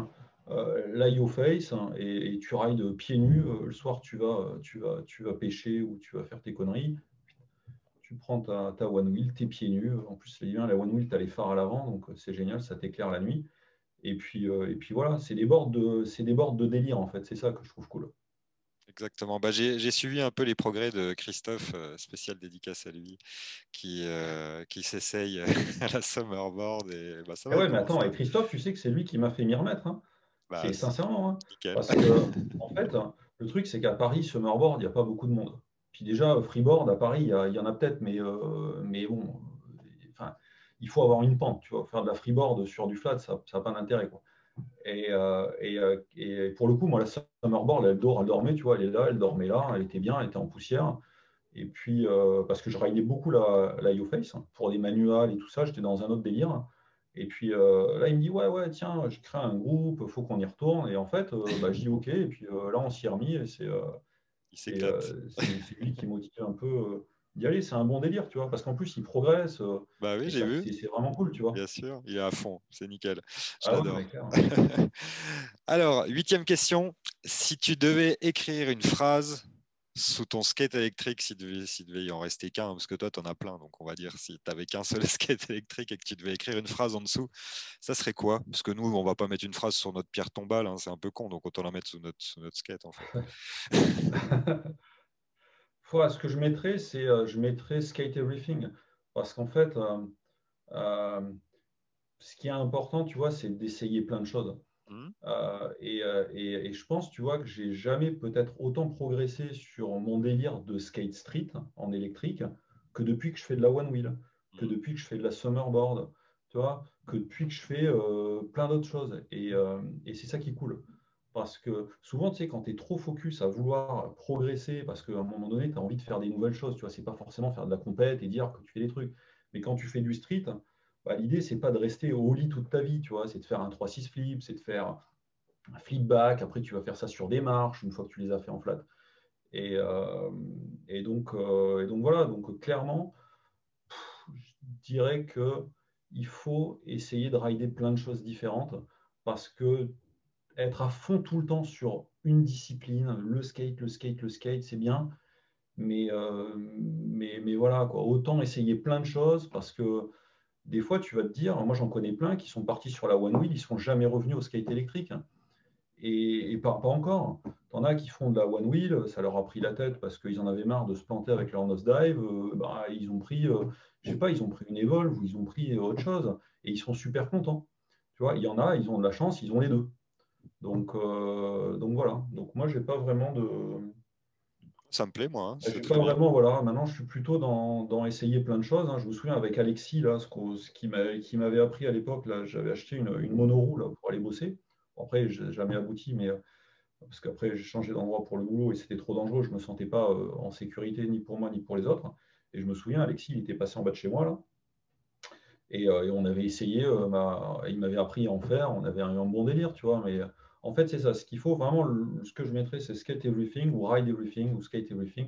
l'IO face hein, et, tu rides pieds nus. le soir, tu vas, tu, vas, tu vas pêcher ou tu vas faire tes conneries. Tu prends ta, ta one wheel, tes pieds nus. En plus, la one wheel, tu as les phares à l'avant, donc c'est génial, ça t'éclaire la nuit. Et puis, et puis voilà, c'est des, bords de, des bords de délire en fait. C'est ça que je trouve cool. Exactement. Bah, j'ai suivi un peu les progrès de Christophe, euh, spécial dédicace à lui, qui, euh, qui s'essaye à la Summerboard. Et, bah, ça ah ouais, mais attends, et Christophe, tu sais que c'est lui qui m'a fait m'y remettre. Hein. Bah, sincèrement. Hein. Parce que, en fait, le truc, c'est qu'à Paris, Summerboard, il n'y a pas beaucoup de monde. Déjà, Freeboard, à Paris, il y, en a peut-être, mais, euh, mais bon, enfin, il faut avoir une pente. Tu vois, faire de la freeboard sur du flat, ça n'a pas d'intérêt. Quoi. Euh, euh, et, pour le coup, moi, la Summerboard, elle, dort, elle dormait, tu vois, elle est là, elle dormait là, elle était bien, elle était en poussière. Et puis, euh, parce que je ridais beaucoup la, la face hein, pour des manuals et tout ça, j'étais dans un autre délire. Et puis là, il me dit, ouais, ouais, tiens, je crée un groupe, faut qu'on y retourne. Et en fait, bah, je dis, OK. Et puis là, on s'y est remis. Et c'est lui qui motive un peu d'y aller, c'est un bon délire, tu vois, parce qu'en plus, il progresse. Euh, bah oui, j'ai vu. C'est vraiment cool, tu vois. Bien sûr, il est à fond, c'est nickel. Ah J'adore. Alors, huitième question. Si tu devais écrire une phrase sous ton skate électrique, s'il devait, devait y en rester qu'un, parce que toi, tu en as plein, donc on va dire si tu n'avais qu'un seul skate électrique et que tu devais écrire une phrase en dessous, ça serait quoi? Parce que nous, on va pas mettre une phrase sur notre pierre tombale, hein, c'est un peu con, donc autant la mettre sous notre, notre skate, en ce que je mettrais, c'est euh, je mettrais skate everything. Parce qu'en fait, euh, euh, ce qui est important, tu vois, c'est d'essayer plein de choses. Mmh. et, je pense, tu vois, que j'ai jamais peut-être autant progressé sur mon délire de skate street en électrique que depuis que je fais de la one wheel, que mmh. depuis que je fais de la summerboard, tu vois, que depuis que je fais plein d'autres choses. Et, et c'est ça qui est cool. Parce que souvent, tu sais, quand tu es trop focus à vouloir progresser, parce qu'à un moment donné, tu as envie de faire des nouvelles choses, tu vois, c'est pas forcément faire de la compète et dire que tu fais des trucs. Mais quand tu fais du street, bah, l'idée, c'est pas de rester au lit toute ta vie, tu vois, c'est de faire un 3-6 flip, c'est de faire un flip back, après tu vas faire ça sur des marches une fois que tu les as fait en flat. Et, euh, donc, euh, donc voilà, donc clairement, je dirais que il faut essayer de rider plein de choses différentes parce que être à fond tout le temps sur une discipline, le skate, le skate, le skate, c'est bien. Mais, euh, mais, voilà, quoi. autant essayer plein de choses parce que des fois, tu vas te dire, moi j'en connais plein qui sont partis sur la one wheel, ils ne sont jamais revenus au skate électrique. Et, pas, encore. T'en as qui font de la one wheel, ça leur a pris la tête parce qu'ils en avaient marre de se planter avec leur nose dive. Euh, bah, ils ont pris, euh, sais pas, ils ont pris une Evolve ou ils ont pris autre chose et ils sont super contents. Tu vois, il y en a, ils ont de la chance, ils ont les deux. Donc, euh, donc voilà. Donc moi, j'ai pas vraiment de. Ça me plaît, moi. Hein. pas vraiment, voilà. Maintenant, je suis plutôt dans, dans essayer plein de choses. Hein. Je me souviens avec Alexis, là, ce, ce qui m'avait appris à l'époque, là, j'avais acheté une, une monoroue là, pour aller bosser. Après, j'ai jamais abouti, mais parce qu'après, j'ai changé d'endroit pour le boulot et c'était trop dangereux. Je me sentais pas euh, en sécurité ni pour moi ni pour les autres. Et je me souviens, Alexis, il était passé en bas de chez moi là. Et, euh, on avait essayé, il m'avait appris à en faire, on avait un, un bon délire, tu vois, mais en fait, c'est ça. Ce qu'il faut vraiment, ce que je mettrais, c'est skate everything ou ride everything ou skate everything.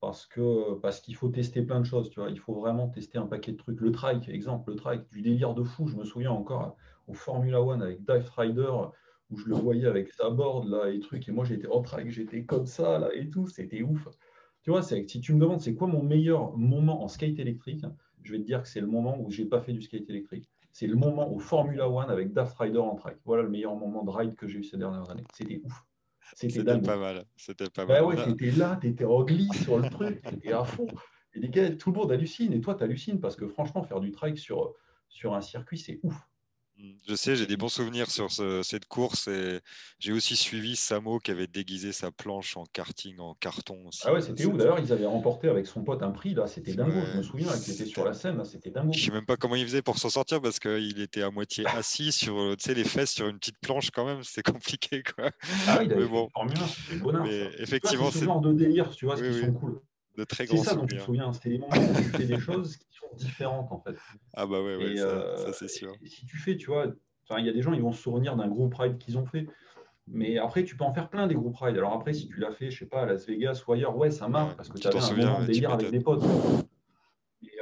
Parce que parce qu'il faut tester plein de choses, tu vois. Il faut vraiment tester un paquet de trucs. Le trike, exemple, le trike, du délire de fou. Je me souviens encore au Formula One avec Dive Rider, où je le voyais avec sa board là et trucs. Et moi, j'étais en trike, j'étais comme ça là et tout. C'était ouf. Tu vois, si tu me demandes c'est quoi mon meilleur moment en skate électrique, je vais te dire que c'est le moment où j'ai pas fait du skate électrique c'est le moment au Formula One avec Daft Rider en track. Voilà le meilleur moment de ride que j'ai eu ces dernières années. C'était ouf. C'était pas mal. C'était pas bah mal. ouais, t'étais là, t'étais en glisse sur le truc, t'étais à fond. Et les gars, tout le monde hallucine. Et toi, t'hallucines parce que franchement, faire du trike sur, sur un circuit, c'est ouf. Je sais, j'ai des bons souvenirs sur cette course et j'ai aussi suivi Samo qui avait déguisé sa planche en karting, en carton. Ah ouais, c'était où d'ailleurs Ils avaient remporté avec son pote un prix, là, c'était dingo. Je me souviens qu'il était sur la scène, c'était dingo. Je sais même pas comment il faisait pour s'en sortir parce qu'il était à moitié assis sur les fesses sur une petite planche quand même, c'est compliqué quoi. Ah oui, il avait mais bon. Formule Mais effectivement, c'est ce genre de délire, tu vois, ce qui sont cool. De très grands C'est ça dont tu te souviens, c'était les moments où tu fais des choses différentes en fait. Ah bah ouais, ouais ça, euh, c'est sûr. si tu fais, tu vois, il y a des gens, ils vont se souvenir d'un groupe ride qu'ils ont fait. Mais après, tu peux en faire plein des groupes ride. Alors après, si tu l'as fait, je sais pas, à Las Vegas ou ailleurs, ouais, ça marche parce que tu avais un moment de délire avec des potes.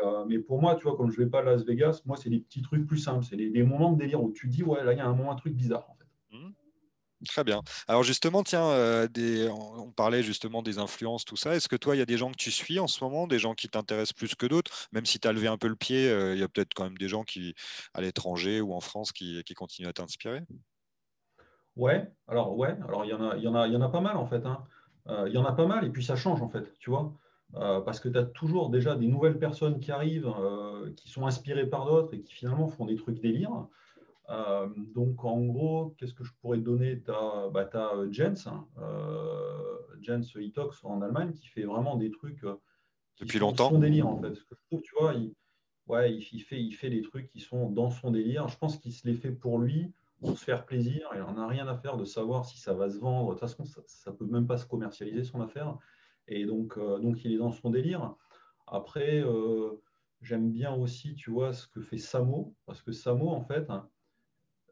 Euh, mais pour moi, tu vois, comme je vais pas à Las Vegas, moi, c'est des petits trucs plus simples. C'est des, moments de délire où tu dis, ouais, là, il y a un moment, un truc bizarre, en fait. Mmh. Très bien. Alors justement, tiens, euh, on parlait justement des influences, tout ça. Est-ce que toi, il y a des gens que tu suis en ce moment, des gens qui t'intéressent plus que d'autres? Même si tu as levé un peu le pied, euh, il y a peut-être quand même des gens qui, à l'étranger ou en France qui, continuent à t'inspirer? Ouais, alors ouais, alors il y en a, y en a, pas mal en fait. Hein. Euh, il y en a pas mal et puis ça change en fait, tu vois. parce que tu as toujours déjà des nouvelles personnes qui arrivent, qui sont inspirées par d'autres et qui finalement font des trucs délire. Euh, donc, en gros, qu'est-ce que je pourrais te donner? Tu as, bah, euh, Jens, hein, euh, Jens Itox en Allemagne, qui fait vraiment des trucs qui Depuis sont longtemps. son délire, en fait. Ce que je trouve, tu vois, il, ouais, il, fait, il fait des trucs qui sont dans son délire. Je pense qu'il se les fait pour lui, pour se faire plaisir. Il n'en a rien à faire de savoir si ça va se vendre. De toute façon, ça ne peut même pas se commercialiser, son affaire. Et donc, donc, il est dans son délire. Après, j'aime bien aussi, tu vois, ce que fait Samo, parce que Samo, en fait, hein,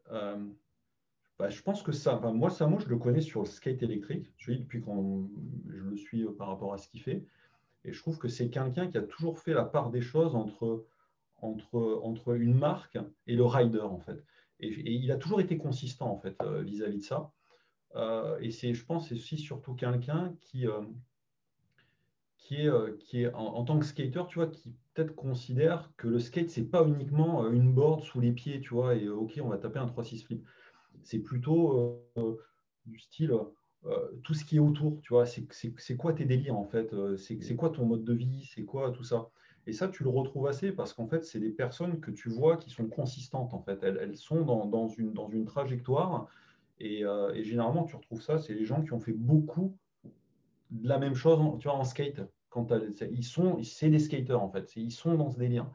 bah, je pense que ça, moi, Samo, je le connais sur le skate électrique, je depuis quand je le suis euh, par rapport à ce qu'il fait. Et je trouve que c'est quelqu'un qui a toujours fait la part des choses entre, entre, entre une marque et le rider, en fait. Et, il a toujours été consistant, en fait, euh, vis-à-vis de ça. et je pense, c'est aussi surtout quelqu'un qui, qui est, qui est en, tant que skater, tu vois, qui peut-être considère que le skate, c'est pas uniquement euh, une board sous les pieds, tu vois, et euh, ok, on va taper un 3-6 flip. C'est plutôt euh, du style tout ce qui est autour, tu vois, c'est quoi tes délires en fait, c'est quoi ton mode de vie, c'est quoi tout ça? Et ça, tu le retrouves assez parce qu'en fait, c'est des personnes que tu vois qui sont consistantes en fait. Elles, sont dans, une, dans une trajectoire et, et généralement, tu retrouves ça, c'est les gens qui ont fait beaucoup la même chose, tu vois, en skate ils sont, c'est des skaters en fait, ils sont dans ce délire.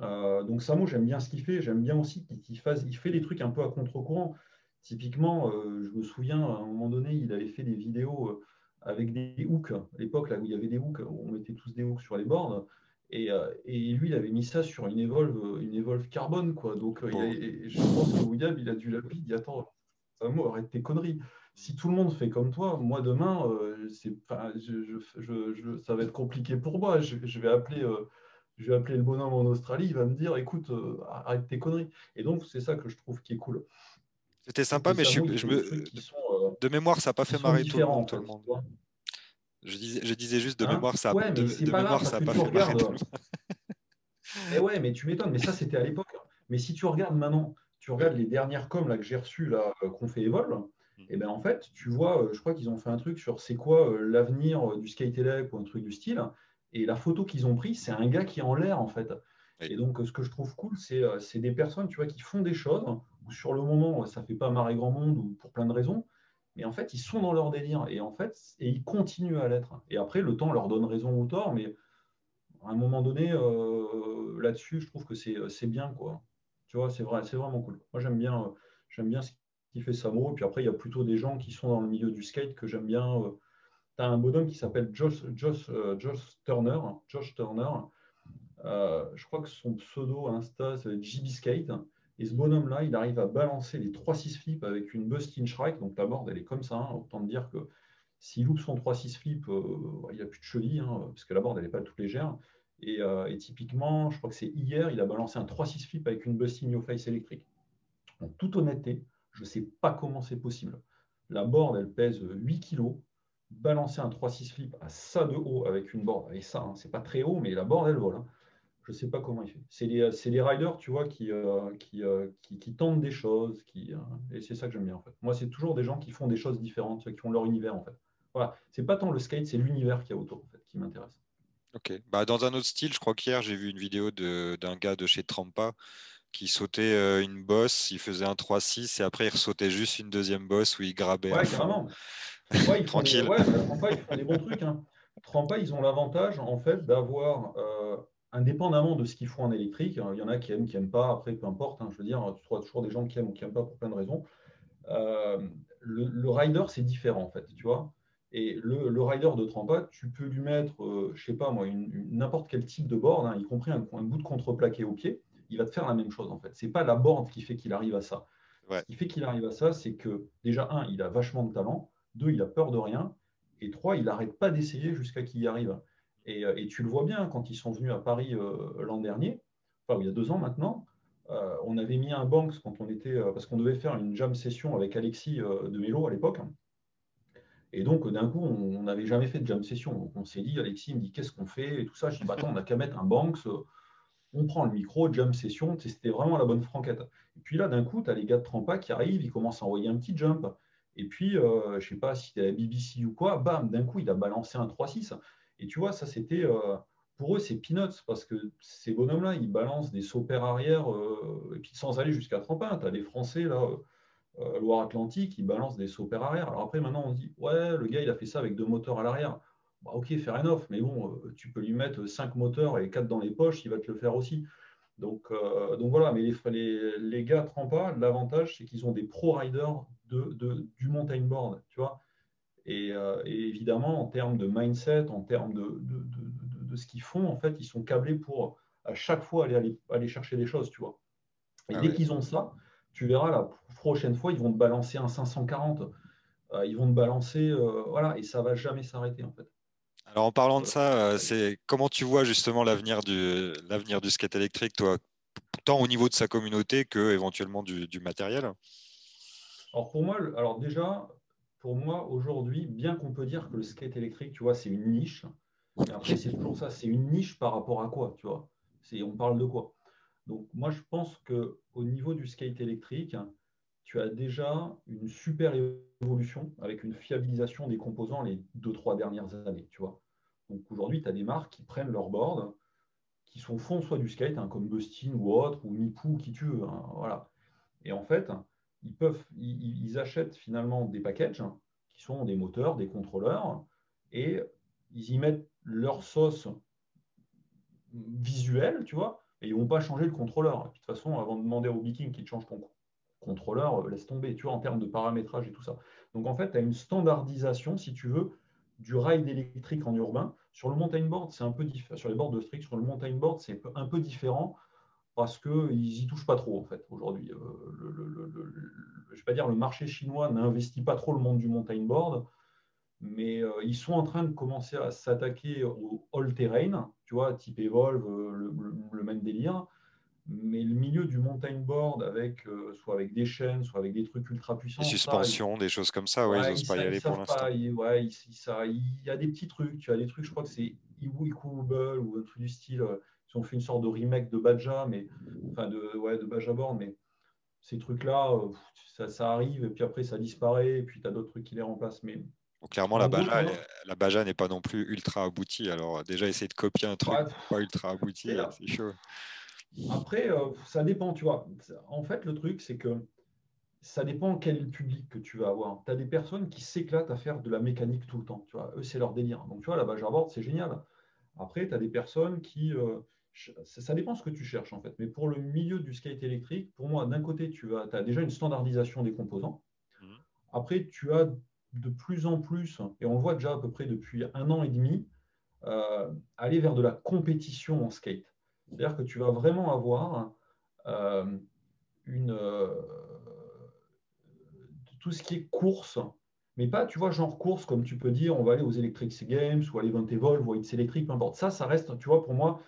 Euh, donc Samo, j'aime bien ce qu'il fait, j'aime bien aussi qu'il fasse, il fait des trucs un peu à contre-courant. Typiquement, euh, je me souviens à un moment donné, il avait fait des vidéos euh, avec des hooks, à l'époque là où il y avait des hooks, on mettait tous des hooks sur les boards. Et, et, lui, il avait mis ça sur une Evolve, une Evolve carbone, quoi. Donc, je pense que William, il a dû l'appeler, il dit Attends, Samo, arrête tes conneries si tout le monde fait comme toi, moi demain, euh, ça va être compliqué pour moi. Je, vais appeler, euh, je vais appeler le bonhomme en Australie, il va me dire, écoute, euh, arrête tes conneries. Et donc, c'est ça que je trouve qui est cool. C'était sympa, mais je, me... de mémoire, ça n'a pas fait marrer tout le monde. Je, disais, je disais juste de hein mémoire, ça n'a de, pas, pas fait marrer tout le monde. mais ouais, mais tu m'étonnes, mais ça, c'était à l'époque. Mais si tu regardes maintenant, tu regardes les dernières coms là, que j'ai reçues, là, qu'on fait Evol. Et ben en fait, tu vois, euh, je crois qu'ils ont fait un truc sur c'est quoi euh, l'avenir euh, du skate élect ou un truc du style. Et la photo qu'ils ont prise, c'est un gars qui est en l'air en fait. Et donc, ce que je trouve cool, c'est des personnes, tu vois, qui font des choses où sur le moment, ça fait pas marrer grand monde ou pour plein de raisons. Mais en fait, ils sont dans leur délire et en fait, et ils continuent à l'être. Et après, le temps leur donne raison ou tort, mais à un moment donné, là-dessus, je trouve que c'est bien, quoi. Tu vois, c'est vrai, c'est vraiment cool. Moi, j'aime bien, j'aime bien ce qui fait Samo. Et puis après, il y a plutôt des gens qui sont dans le milieu du skate que j'aime bien. Euh. Tu as un bonhomme qui s'appelle Josh, Josh, euh, Josh, Turner. Josh Turner. Euh, je crois que son pseudo Insta, c'est JB Skate. Et ce bonhomme-là, il arrive à balancer les 3-6 flips avec une Bustin Shrike. Donc la board, elle est comme ça. Hein. Autant dire que s'il loupe son 3-6 flip, il n'a plus de cheville, hein, parce que la board, elle n'est pas toute légère. Et, typiquement, je crois que c'est hier, il a balancé un 3-6 flip avec une Bustin New Face électrique. En toute honnêteté, je ne sais pas comment c'est possible. La board, elle pèse 8 kg. Balancer un 3-6 flip à ça de haut avec une board, et ça, hein, c'est pas très haut, mais la board, elle vole. Hein. Je ne sais pas comment il fait. C'est les, riders, tu vois, qui, euh, euh, tentent des choses. Euh, et c'est ça que j'aime bien, en fait. Moi, c'est toujours des gens qui font des choses différentes, qui font leur univers, en fait. Voilà. C'est pas tant le skate, c'est l'univers qu'il y a autour, en fait, qui m'intéresse. Ok. Bah, dans un autre style, je crois qu'hier, j'ai vu une vidéo d'un gars de chez Trampa qui sautait euh, une bosse, il faisait un 3-6 et après il ressautait juste une deuxième bosse où il grabait. Ouais, carrément. Ouais, Tranquille. Des, ouais, ils font des bons trucs. Hein. Trampa, ils ont l'avantage en fait d'avoir, euh, indépendamment de ce qu'ils font en électrique, hein, il y en a qui aiment, qui n'aiment pas, après peu importe, hein, je veux dire, tu trouves toujours des gens qui aiment ou qui n'aiment pas pour plein de raisons. Euh, le, rider, c'est différent en fait, tu vois. Et le, le, rider de Trampa, tu peux lui mettre, je je sais pas moi, n'importe quel type de board, y compris un, un bout de contreplaqué au pied il va te faire la même chose en fait. C'est pas la board qui fait qu'il arrive à ça. Ce qui fait qu'il arrive à ça, c'est que déjà, un, il a vachement de talent, deux, il a peur de rien, et trois, il n'arrête pas d'essayer jusqu'à qu'il y arrive. Et, euh, tu le vois bien quand ils sont venus à Paris euh, l'an dernier, enfin il y a deux ans maintenant, on avait mis un Banks quand on était, parce qu'on devait faire une jam session avec Alexis de Mélo à l'époque. Et donc, d'un coup, on n'avait jamais fait de jam session. Donc, on s'est dit, Alexis me dit, qu'est-ce qu'on fait? Et tout ça. Je dis, bah, attends, on n'a qu'à mettre un Banks, on prend le micro, jam session. C'était vraiment la bonne franquette. Et puis là, d'un coup, tu as les gars de Trampa qui arrivent, ils commencent à envoyer un petit jump. Et puis, euh, je ne sais pas si c'était la BBC ou quoi, bam, d'un coup, il a balancé un 3-6. Et tu vois, ça, c'était. Euh, pour eux, c'est peanuts, parce que ces bonhommes-là, ils balancent des saupères arrière, euh, et puis sans aller jusqu'à Trampin. Tu as des Français, là, Loire-Atlantique, ils balancent des saupères arrière. Alors après, maintenant, on dit, ouais, le gars, il a fait ça avec deux moteurs à l'arrière. Bah, ok, fair enough, mais bon, tu peux lui mettre cinq moteurs et quatre dans les poches, il va te le faire aussi. Donc, donc voilà, mais les, les, les gars Trampa, l'avantage, c'est qu'ils ont des pro-riders de, du mountain board, tu vois. Euh, et, évidemment, en termes de mindset, en termes de, de, ce qu'ils font, en fait, ils sont câblés pour à chaque fois aller, aller, chercher des choses, tu vois. Et ah dès qu'ils ont ça, tu verras la prochaine fois, ils vont te balancer un 540, euh, ils vont te balancer, euh, voilà, et ça va jamais s'arrêter en fait. Alors en parlant de ça, c'est comment tu vois justement l'avenir du l'avenir du skate électrique, toi, tant au niveau de sa communauté que éventuellement du, du matériel? Alors pour moi, alors déjà, pour moi, aujourd'hui, bien qu'on peut dire que le skate électrique, tu vois, c'est une niche, mais après, c'est toujours ça, c'est une niche par rapport à quoi, tu vois? On parle de quoi? Donc moi, je pense qu'au niveau du skate électrique, tu as déjà une super évolution avec une fiabilisation des composants les deux, trois dernières années, tu vois? Donc aujourd'hui, tu as des marques qui prennent leur board, qui sont font soit du skate, hein, comme Bustin ou autre, ou Mipou, qui tu veux, hein, voilà. Et en fait, ils, achètent finalement des packages qui sont des moteurs, des contrôleurs, et ils y mettent leur sauce visuelle, tu vois, et ils ne vont pas changer le contrôleur. de toute façon, avant de demander au Viking qu'il change ton contrôleur, euh, laisse tomber, tu vois, en termes de paramétrage et tout ça. Donc en fait, tu as une standardisation, si tu veux, du ride électrique en urbain. Sur le mountain board, c'est un peu différent. Sur les bords de strict, sur le mountain board, c'est un peu différent parce qu'ils n'y touchent pas trop, en fait, aujourd'hui. Euh, je ne vais pas dire le marché chinois n'investit pas trop le monde du mountain board, mais euh, ils sont en train de commencer à s'attaquer au all-terrain, tu vois, type Evolve, euh, le, même délire. Mais le milieu du mountain board, avec, soit avec des chaînes, soit avec des trucs ultra puissants. Des suspensions, des choses comme ça, ouais, ils n'osent pas y aller pour l'instant. Ouais, il, y a des petits trucs, tu as des trucs, je crois que c'est Iwikubel ou un truc du style ont fait une sorte de remake de Baja, mais enfin de, ouais, de Baja Born, mais ces trucs-là, euh, ça, ça, arrive, et puis après ça disparaît, et puis tu as d'autres trucs qui les remplacent. Mais... clairement, la Baja, la Baja n'est pas non plus ultra aboutie. Alors déjà, essayer de copier un truc pas ultra abouti, c'est chaud. Après, euh, ça dépend, tu vois. En fait, le truc, c'est que ça dépend quel public que tu vas avoir. Tu as des personnes qui s'éclatent à faire de la mécanique tout le temps. Tu vois. Eux, c'est leur délire. Donc, tu vois, la Baja Board, c'est génial. Après, tu as des personnes qui, euh, ça dépend ce que tu cherches en fait. Mais pour le milieu du skate électrique, pour moi, d'un côté, tu as, déjà une standardisation des composants. Mhm. Après, tu as de plus en plus, et on le voit déjà à peu près depuis un an et demi, euh, aller vers de la compétition en skate. C'est-à-dire que tu vas vraiment avoir euh, une, euh, tout ce qui est course, mais pas, tu vois, genre course, comme tu peux dire, on va aller aux Electric Games ou à l'Event Evolve ou à It's Electric, peu importe. Ça, ça reste, tu vois, pour moi,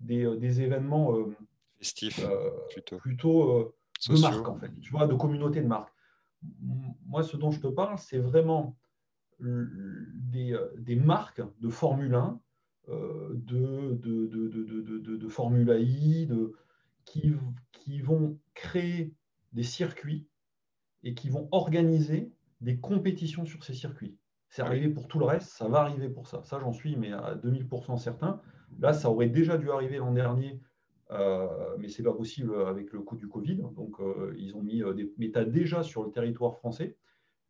des, euh, des événements euh, festifs, plutôt, plutôt de marque, en fait, tu vois, de communauté de marque. Moi, ce dont je te parle, c'est vraiment des, des, marques de Formule 1, de, de, de, I, qui, qui vont créer des circuits et qui vont organiser des compétitions sur ces circuits. C'est arrivé pour tout le reste, ça va arriver pour ça. Ça, j'en suis mais à 2000% certain. Là, ça aurait déjà dû arriver l'an dernier, euh, mais ce n'est pas possible avec le coup du Covid. Donc, euh, ils ont mis euh, des. Mais tu as déjà sur le territoire français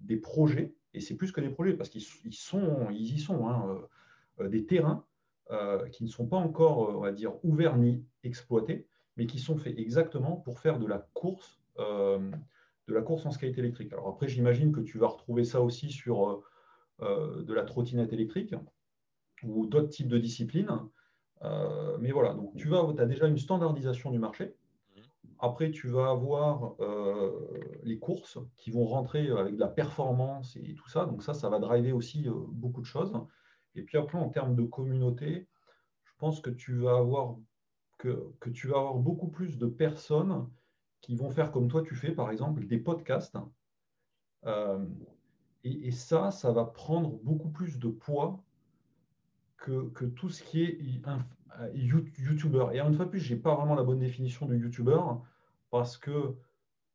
des projets, et c'est plus que des projets, parce qu'ils sont, ils y sont, hein, des terrains qui ne sont pas encore, on va dire, ouverts ni exploités, mais qui sont faits exactement pour faire de la course, de la course en skate électrique. Alors après, j'imagine que tu vas retrouver ça aussi sur de la trottinette électrique ou d'autres types de disciplines. Euh, mais voilà, donc tu vas, as déjà une standardisation du marché. Après, tu vas avoir euh, les courses qui vont rentrer avec de la performance et tout ça. Donc ça, ça va driver aussi euh, beaucoup de choses. Et puis après, en termes de communauté, je pense que tu vas avoir que, tu vas avoir beaucoup plus de personnes qui vont faire comme toi tu fais, par exemple, des podcasts. Euh, et, ça, ça va prendre beaucoup plus de poids que, que tout ce qui est YouTuber. Et une fois de plus, je n'ai pas vraiment la bonne définition de YouTuber parce que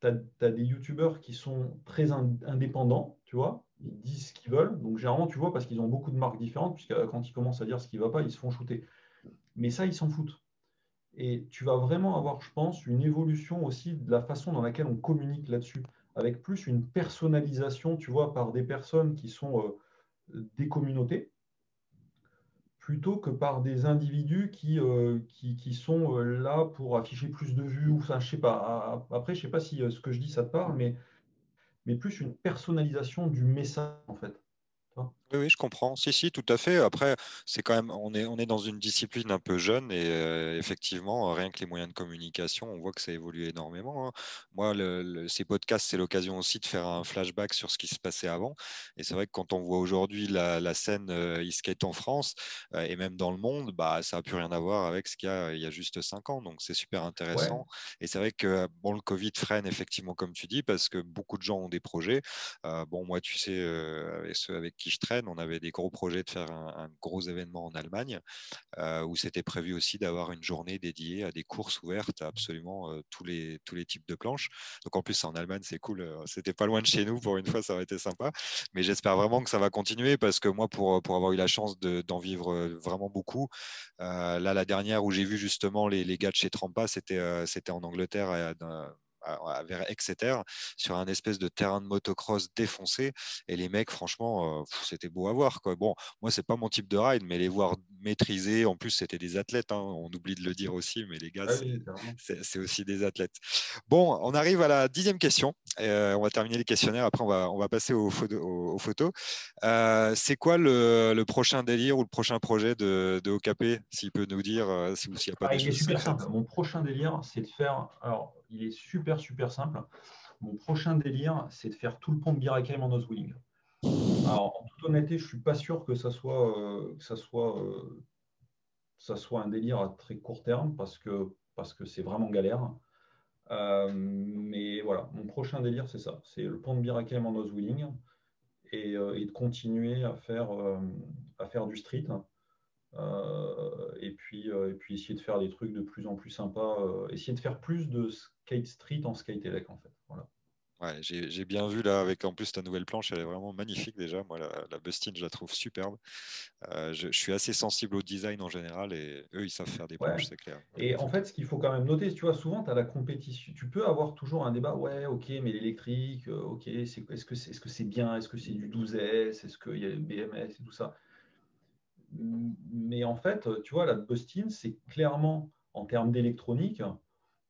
tu as, des YouTubers qui sont très indépendants, tu vois, ils disent ce qu'ils veulent. Donc, généralement, tu vois, parce qu'ils ont beaucoup de marques différentes, puisque quand ils commencent à dire ce qui ne va pas, ils se font shooter. Mais ça, ils s'en foutent. Et tu vas vraiment avoir, je pense, une évolution aussi de la façon dans laquelle on communique là-dessus, avec plus une personnalisation, tu vois, par des personnes qui sont euh, des communautés, plutôt que par des individus qui, euh, sont euh, là pour afficher plus de vues, ou je sais pas. Après, je sais pas si ce que je dis, ça te parle, mais mais plus une personnalisation du message, en fait. Oui, je comprends. Si, si, tout à fait. Après, c'est quand même, on est, on est dans une discipline un peu jeune et euh, effectivement, rien que les moyens de communication, on voit que ça évolue énormément. Hein. Moi, ces podcasts, c'est l'occasion aussi de faire un flashback sur ce qui se passait avant. Et c'est vrai que quand on voit aujourd'hui la, scène euh, e-skate en France euh, et même dans le monde, bah, ça n'a plus rien à voir avec ce qu'il y a il y a juste cinq ans. Donc, c'est super intéressant. Et c'est vrai que bon, le Covid freine effectivement, comme tu dis, parce que beaucoup de gens ont des projets. bon, moi, tu sais, avec ceux avec qui je traîne, on avait des gros projets de faire un, gros événement en Allemagne, euh, où c'était prévu aussi d'avoir une journée dédiée à des courses ouvertes à absolument euh, tous, les, tous les types de planches. Donc en plus, en Allemagne, c'est cool. Euh, c'était pas loin de chez nous, pour une fois, ça aurait été sympa. Mais j'espère vraiment que ça va continuer parce que moi, pour, pour avoir eu la chance d'en vivre vraiment beaucoup, là, la dernière où j'ai vu justement les, les gars de chez Trampa, c'était c'était en Angleterre vers Exeter sur un espèce de terrain de motocross défoncé. Et les mecs, franchement, euh, c'était beau à voir. Quoi. Bon, moi, c'est pas mon type de ride, mais les voir maîtriser, en plus, c'était des athlètes. Hein, on oublie de le dire aussi, mais les gars, ah c'est aussi des athlètes. Bon, on arrive à la dixième question. Euh, on va terminer les questionnaires. Après, on va, on va passer aux, photos. Euh, c'est quoi le, prochain délire ou le prochain projet de, de OKP S'il peut nous dire, si, s'il n'y a pas ah, super simple. Mon prochain délire, c'est de faire. Alors, il est super, super simple. Mon prochain délire, c'est de faire tout le pont de Birakem en Oswilling. Alors, en toute honnêteté, je ne suis pas sûr que ça soit, euh, ça soit, euh, ça soit un délire à très court terme parce que c'est vraiment galère. Euh, mais voilà, mon prochain délire, c'est ça. C'est le pont de Birakem en Oswilling et, et, de continuer à faire, du street. Et, puis, euh, et puis essayer de faire des trucs de plus en plus sympas, euh, essayer de faire plus de skate street en skate elec en fait. Voilà. Ouais, j'ai bien vu là avec en plus ta nouvelle planche, elle est vraiment magnifique déjà. Moi, la, la Bustin, je la trouve superbe. je, suis assez sensible au design en général et eux, ils savent faire des planches, c'est clair. Et en fait, ce qu'il faut quand même noter, tu vois, souvent, tu as la compétition. Tu peux avoir toujours un débat, ouais, ok, mais l'électrique, ok, est-ce que c'est est -ce c'est bien Est-ce que c'est du 12S Est-ce qu'il y a le BMS et tout ça? Mais en fait, tu vois, la Bustin, c'est clairement, en termes d'électronique,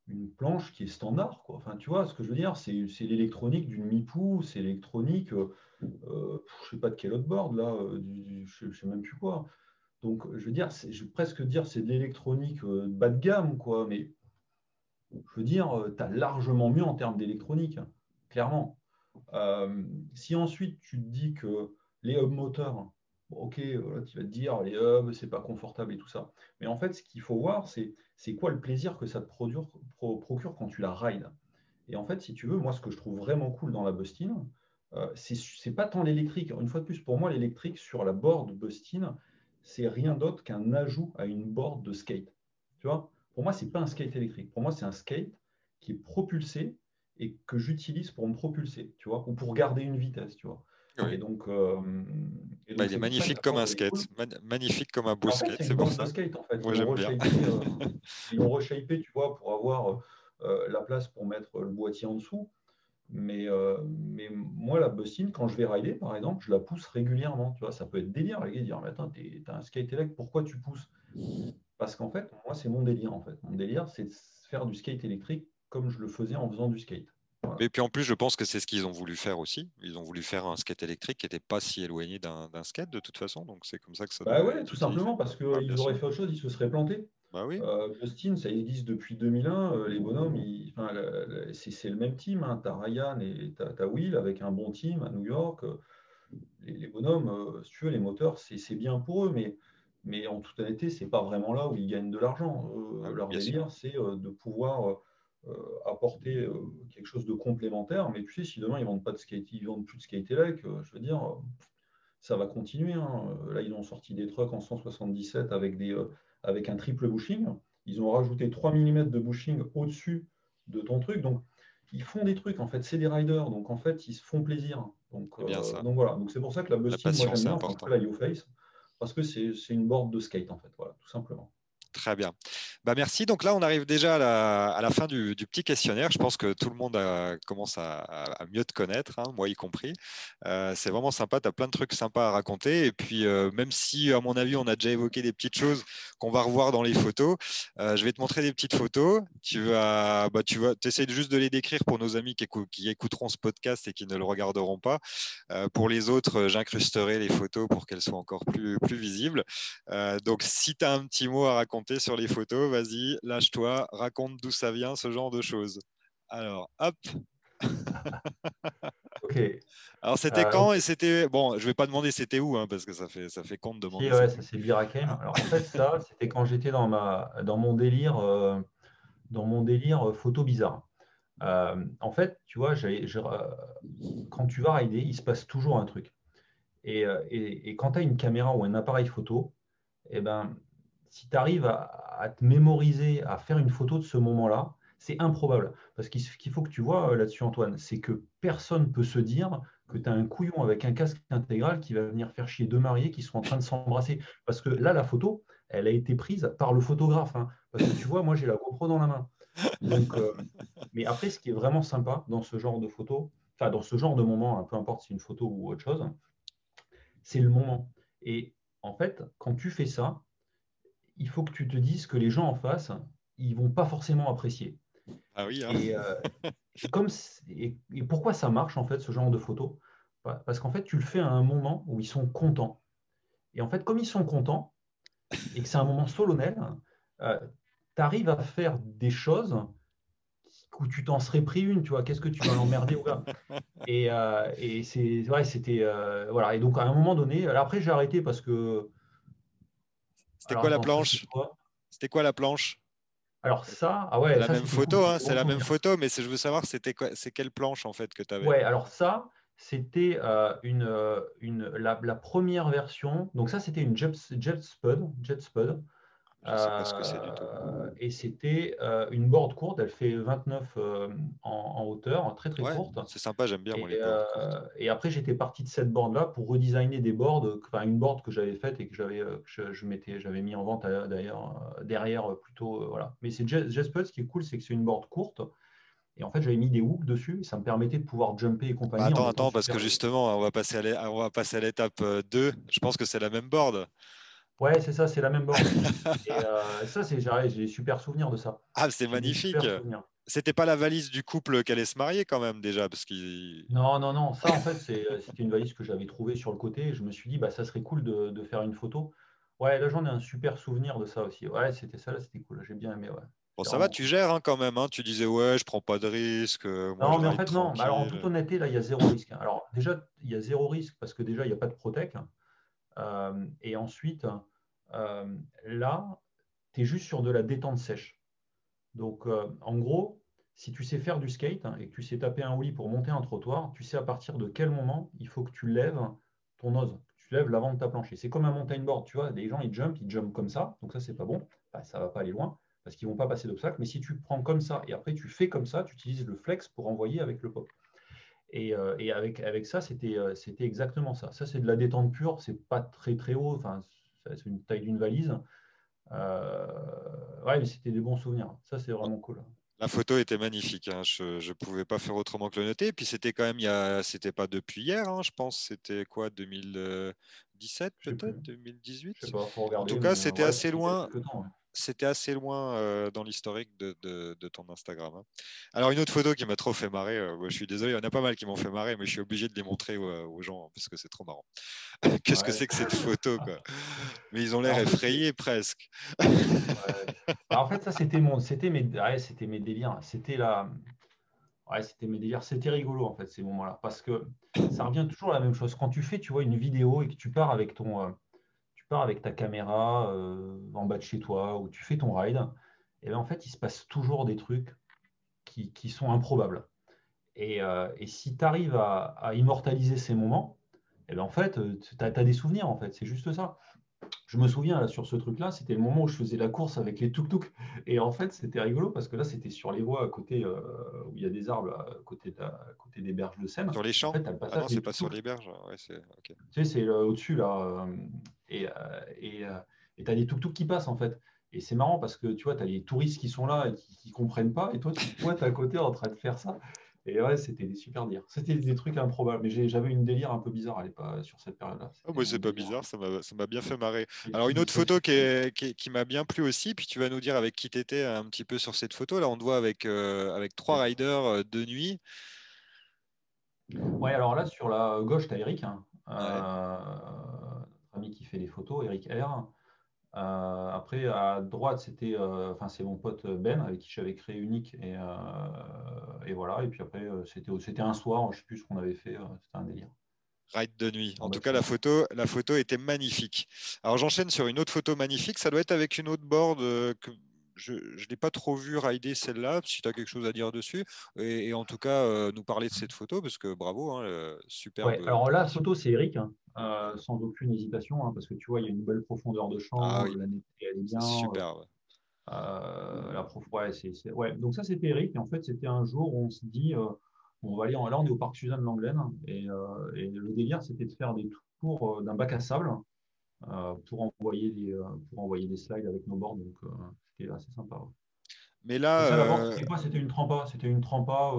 une planche qui est standard. Enfin, tu vois, ce que je veux dire, c'est l'électronique d'une MIPU, c'est l'électronique, euh, euh, je ne sais pas de quel autre board, là, euh, je ne sais même plus quoi. Donc, je veux dire, je vais presque dire c'est de l'électronique bas de gamme, quoi, mais je veux dire, tu as largement mieux en termes d'électronique, clairement. si ensuite tu te dis que les hub moteurs, ok, tu vas te dire, les hubs, c'est pas confortable et tout ça. Mais en fait, ce qu'il faut voir, c'est c'est quoi le plaisir que ça te procure quand tu la rides. Et en fait, si tu veux, moi, ce que je trouve vraiment cool dans la Bustin, euh, c'est pas tant l'électrique. Une fois de plus, pour moi, l'électrique sur la board Bustin, c'est rien d'autre qu'un ajout à une board de skate. Tu vois? Pour moi, c'est pas un skate électrique. Pour moi, c'est un skate qui est propulsé et que j'utilise pour me propulser, tu vois, ou pour garder une vitesse, tu vois. Et donc, euh, bah, il est magnifique comme un skate, magnifique comme un beau skate, c'est pour ça. Skate, en fait. Moi, j'aime bien. Euh, ils l'ont reshapé, tu vois, pour avoir euh, la place pour mettre le boîtier en dessous. Mais, mais moi, la Bustin, quand je vais rider, par exemple, je la pousse régulièrement. Tu vois, ça peut être délire, les gars, dire, mais attends, tu as un skate électrique, pourquoi tu pousses? Parce qu'en fait, moi, c'est mon délire, en fait. Mon délire, c'est de faire du skate électrique comme je le faisais en faisant du skate. Et puis en plus, je pense que c'est ce qu'ils ont voulu faire aussi. Ils ont voulu faire un skate électrique qui n'était pas si éloigné d'un skate de toute façon. Donc c'est comme ça que ça. Bah ouais, tout simplement parce qu'ils auraient fait autre chose, ils se seraient plantés. Bah oui. Euh, Justin, ça existe depuis 2001. Euh, les bonhommes, c'est le même team. Hein. Tu as Ryan et tu as, Will avec un bon team à New York. Les, les bonhommes, euh, si tu veux, les moteurs, c'est bien pour eux. Mais, mais en toute honnêteté, c'est pas vraiment là où ils gagnent de l'argent. Ah leur délire, c'est de pouvoir apporter quelque chose de complémentaire. Mais tu sais, si demain ils vendent pas de skate, ils vendent plus de skate elec, je veux dire, ça va continuer. Hein. Là, ils ont sorti des trucks en 177 avec, des, avec un triple bushing. Ils ont rajouté 3 mm de bushing au-dessus de ton truc. Donc, ils font des trucs, en fait, c'est des riders, donc en fait, ils se font plaisir. Donc, euh, donc voilà, donc c'est pour ça que la Busting, moi j'aime bien, la YouFace, parce que c'est une board de skate, en fait, voilà, tout simplement. Très bien. Bah, merci. Donc là, on arrive déjà à la, fin du, petit questionnaire. Je pense que tout le monde commence à, mieux te connaître, hein, moi y compris. Euh, c'est vraiment sympa. Tu as plein de trucs sympas à raconter. Et puis, euh, même si, à mon avis, on a déjà évoqué des petites choses qu'on va revoir dans les photos, euh, je vais te montrer des petites photos. Tu vas, bah, tu vas, essaies juste de les décrire pour nos amis qui, qui, écouteront ce podcast et qui ne le regarderont pas. pour les autres, j'incrusterai les photos pour qu'elles soient encore plus, plus visibles. donc, si tu as un petit mot à raconter sur les photos, vas-y, lâche-toi, raconte d'où ça vient, ce genre de choses. Alors, hop. ok. Alors, c'était euh, quand et c'était. Bon, je vais pas demander c'était où, hein, parce que ça fait, ça fait compte de demander. ouais, ça c'est Birakem. Alors, en fait, ça, c'était quand j'étais dans, ma, dans mon délire, euh, dans mon délire euh, photo bizarre. en fait, tu vois, quand tu vas rider, il se passe toujours un truc. Et, et, et quand tu as une caméra ou un appareil photo, eh ben, si tu arrives à, te mémoriser, à faire une photo de ce moment-là, c'est improbable. Parce qu'il faut que tu vois euh, là-dessus, Antoine, c'est que personne ne peut se dire que tu as un couillon avec un casque intégral qui va venir faire chier deux mariés qui sont en train de s'embrasser. Parce que là, la photo, elle a été prise par le photographe. Hein. Parce que tu vois, moi, j'ai la GoPro dans la main. Euh, mais après, ce qui est vraiment sympa dans ce genre de photo, enfin, dans ce genre de moment, hein, peu importe si c'est une photo ou autre chose, c'est le moment. Et en fait, quand tu fais ça, il faut que tu te dises que les gens en face, ils vont pas forcément apprécier. Ah oui. Hein. Euh, et, comme, et, pourquoi ça marche en fait ce genre de photo Parce qu'en fait, tu le fais à un moment où ils sont contents. Et en fait, comme ils sont contents et que c'est un moment solennel, euh, tu arrives à faire des choses où tu t'en serais pris une, tu vois, qu'est-ce que tu vas l'emmerder au gars Et, euh, et c'est ouais, c'était voilà. Et donc à un moment donné, après j'ai arrêté parce que c'était quoi la planche C'était quoi la planche? Alors ça, ah ouais, la même photo, hein, c'est la même photo, mais je veux savoir, c'était c'est quelle planche en fait que tu avais Ouais, alors ça, c'était euh, une, euh, une la, première version. Donc ça, c'était une Jet, Jet Spud, Jet Spud. Je sais pas ce que c'est du tout. Euh, et c'était euh, une board courte, elle fait 29 euh, en, hauteur, très très courte. C'est sympa, j'aime bien et, et après, j'étais parti de cette board-là pour redesigner des boards, enfin une board que j'avais faite et que j'avais je, j'avais mis en vente d'ailleurs derrière plutôt. voilà. Mais c'est Jesput, ce qui est cool, c'est que c'est une board courte. Et en fait, j'avais mis des hooks dessus, ça me permettait de pouvoir jumper et compagnie. Bah, attends, attends, parce que justement, on va passer à l'étape 2. Je pense que c'est la même board. Ouais, c'est ça, c'est la même borne. et euh, ça, c'est, j'ai super souvenirs de ça. Ah, c'est magnifique. C'était pas la valise du couple qui allait se marier quand même déjà parce Non, non, non. Ça, en fait, c'était une valise que j'avais trouvée sur le côté. Et je me suis dit, bah, ça serait cool de, de faire une photo. Ouais, là, j'en ai un super souvenir de ça aussi. Ouais, c'était ça, là, c'était cool. J'ai bien aimé, ouais. Bon, ça va, tu gères hein, quand même. Hein. Tu disais, ouais, je prends pas de risque. Euh, non, mais en fait, non. Bah, alors, en toute honnêteté, là, il y a zéro risque. Alors, déjà, il y a zéro risque parce que déjà, il n'y a pas de Protec. Euh, et ensuite, euh, là, tu es juste sur de la détente sèche. Donc, euh, en gros, si tu sais faire du skate hein, et que tu sais taper un wheelie pour monter un trottoir, tu sais à partir de quel moment il faut que tu lèves ton nose, tu lèves l'avant de ta planche. C'est comme un mountain board, tu vois, des gens ils jumpent, ils jumpent comme ça, donc ça c'est pas bon, bah, ça va pas aller loin parce qu'ils vont pas passer d'obstacles. Mais si tu prends comme ça et après tu fais comme ça, tu utilises le flex pour envoyer avec le pop. Et, euh, avec, avec ça, c'était exactement ça. Ça, c'est de la détente pure, c'est pas très très haut, enfin, c'est une taille d'une valise. Euh, ouais, mais c'était des bons souvenirs. Ça, c'est vraiment cool. La photo était magnifique. Hein. Je ne pouvais pas faire autrement que le noter. Et puis c'était quand même, il y c'était pas depuis hier, hein, je pense. C'était quoi, 2017 peut-être, 2018 je sais pas, faut regarder, En tout cas, c'était assez loin c'était assez loin euh, dans l'historique de, ton Instagram. Hein. Alors, une autre photo qui m'a trop fait marrer, euh, je suis désolé, il y en a pas mal qui m'ont fait marrer, mais je suis obligé de les montrer aux, gens parce que c'est trop marrant. Qu'est-ce que c'est que cette photo quoi? Mais ils ont l'air effrayés presque. En fait, ça, c'était mon, c'était mes, c'était mes délires. C'était la. Ouais, c'était mes délires. C'était rigolo, en fait, ces moments-là. Parce que ça revient toujours à la même chose. Quand tu fais, tu vois, une vidéo et que tu pars avec ton, euh, pars avec ta caméra en bas de chez toi, ou tu fais ton ride, et bien en fait, il se passe toujours des trucs qui, sont improbables. Et, si tu arrives à, immortaliser ces moments, et bien en fait, tu as, des souvenirs, en fait, c'est juste ça je me souviens sur ce truc-là, c'était le moment où je faisais la course avec les tuk-tuk. Et en fait, c'était rigolo parce que là, c'était sur les voies à côté euh, où il y a des arbres, à côté, côté des berges de Seine. Sur les champs Ah non, c'est pas sur les berges. Tu sais, c'est euh, au-dessus là. Euh, et tu as des tuk-tuk qui passent en fait. Et c'est marrant parce que tu vois, tu as les touristes qui sont là et qui ne comprennent pas. Et toi, tu es à côté en train de faire ça. Et ouais, c'était des super dires. C'était des trucs improbables. Mais j'avais une délire un peu bizarre à sur cette période-là. Oh, moi, c'est pas bizarre, ça m'a bien fait marrer. Alors, une autre photo qui, qui, m'a bien plu aussi, puis tu vas nous dire avec qui tu étais un petit peu sur cette photo. Là, on te voit avec, euh, avec trois riders euh, de nuit. Ouais, alors là, sur la gauche, tu as Eric, hein. euh, ami qui fait les photos, Eric R. Euh, après, à droite, c'était, euh, enfin, c'est mon pote Ben avec qui j'avais créé Unique et, euh, et voilà. Et puis après, c'était, c'était un soir, je sais plus ce qu'on avait fait, c'était un délire. Ride de nuit. En tout cas, la photo, la photo était magnifique. Alors, j'enchaîne sur une autre photo magnifique. Ça doit être avec une autre board que je ne l'ai pas trop vu rider celle-là, si tu as quelque chose à dire dessus. Et, en tout cas, nous parler de cette photo, parce que bravo, hein, super. alors là, la photo, c'est Eric. Hein. Euh, sans aucune hésitation, hein, parce que tu vois, il y a une belle profondeur de champ, ah la elle est bien. Super, euh, la prof... ouais, ouais, Donc ça, c'était Eric, et en fait, c'était un jour où on se dit, euh, on va aller, en... là, on est au parc Suzanne Langlaine, et, et le délire, c'était de faire des tours d'un bac à sable pour, envoyer des, pour envoyer des slides avec nos bords, donc c'était assez sympa. Mais là, c'était une trempa, c'était une trempa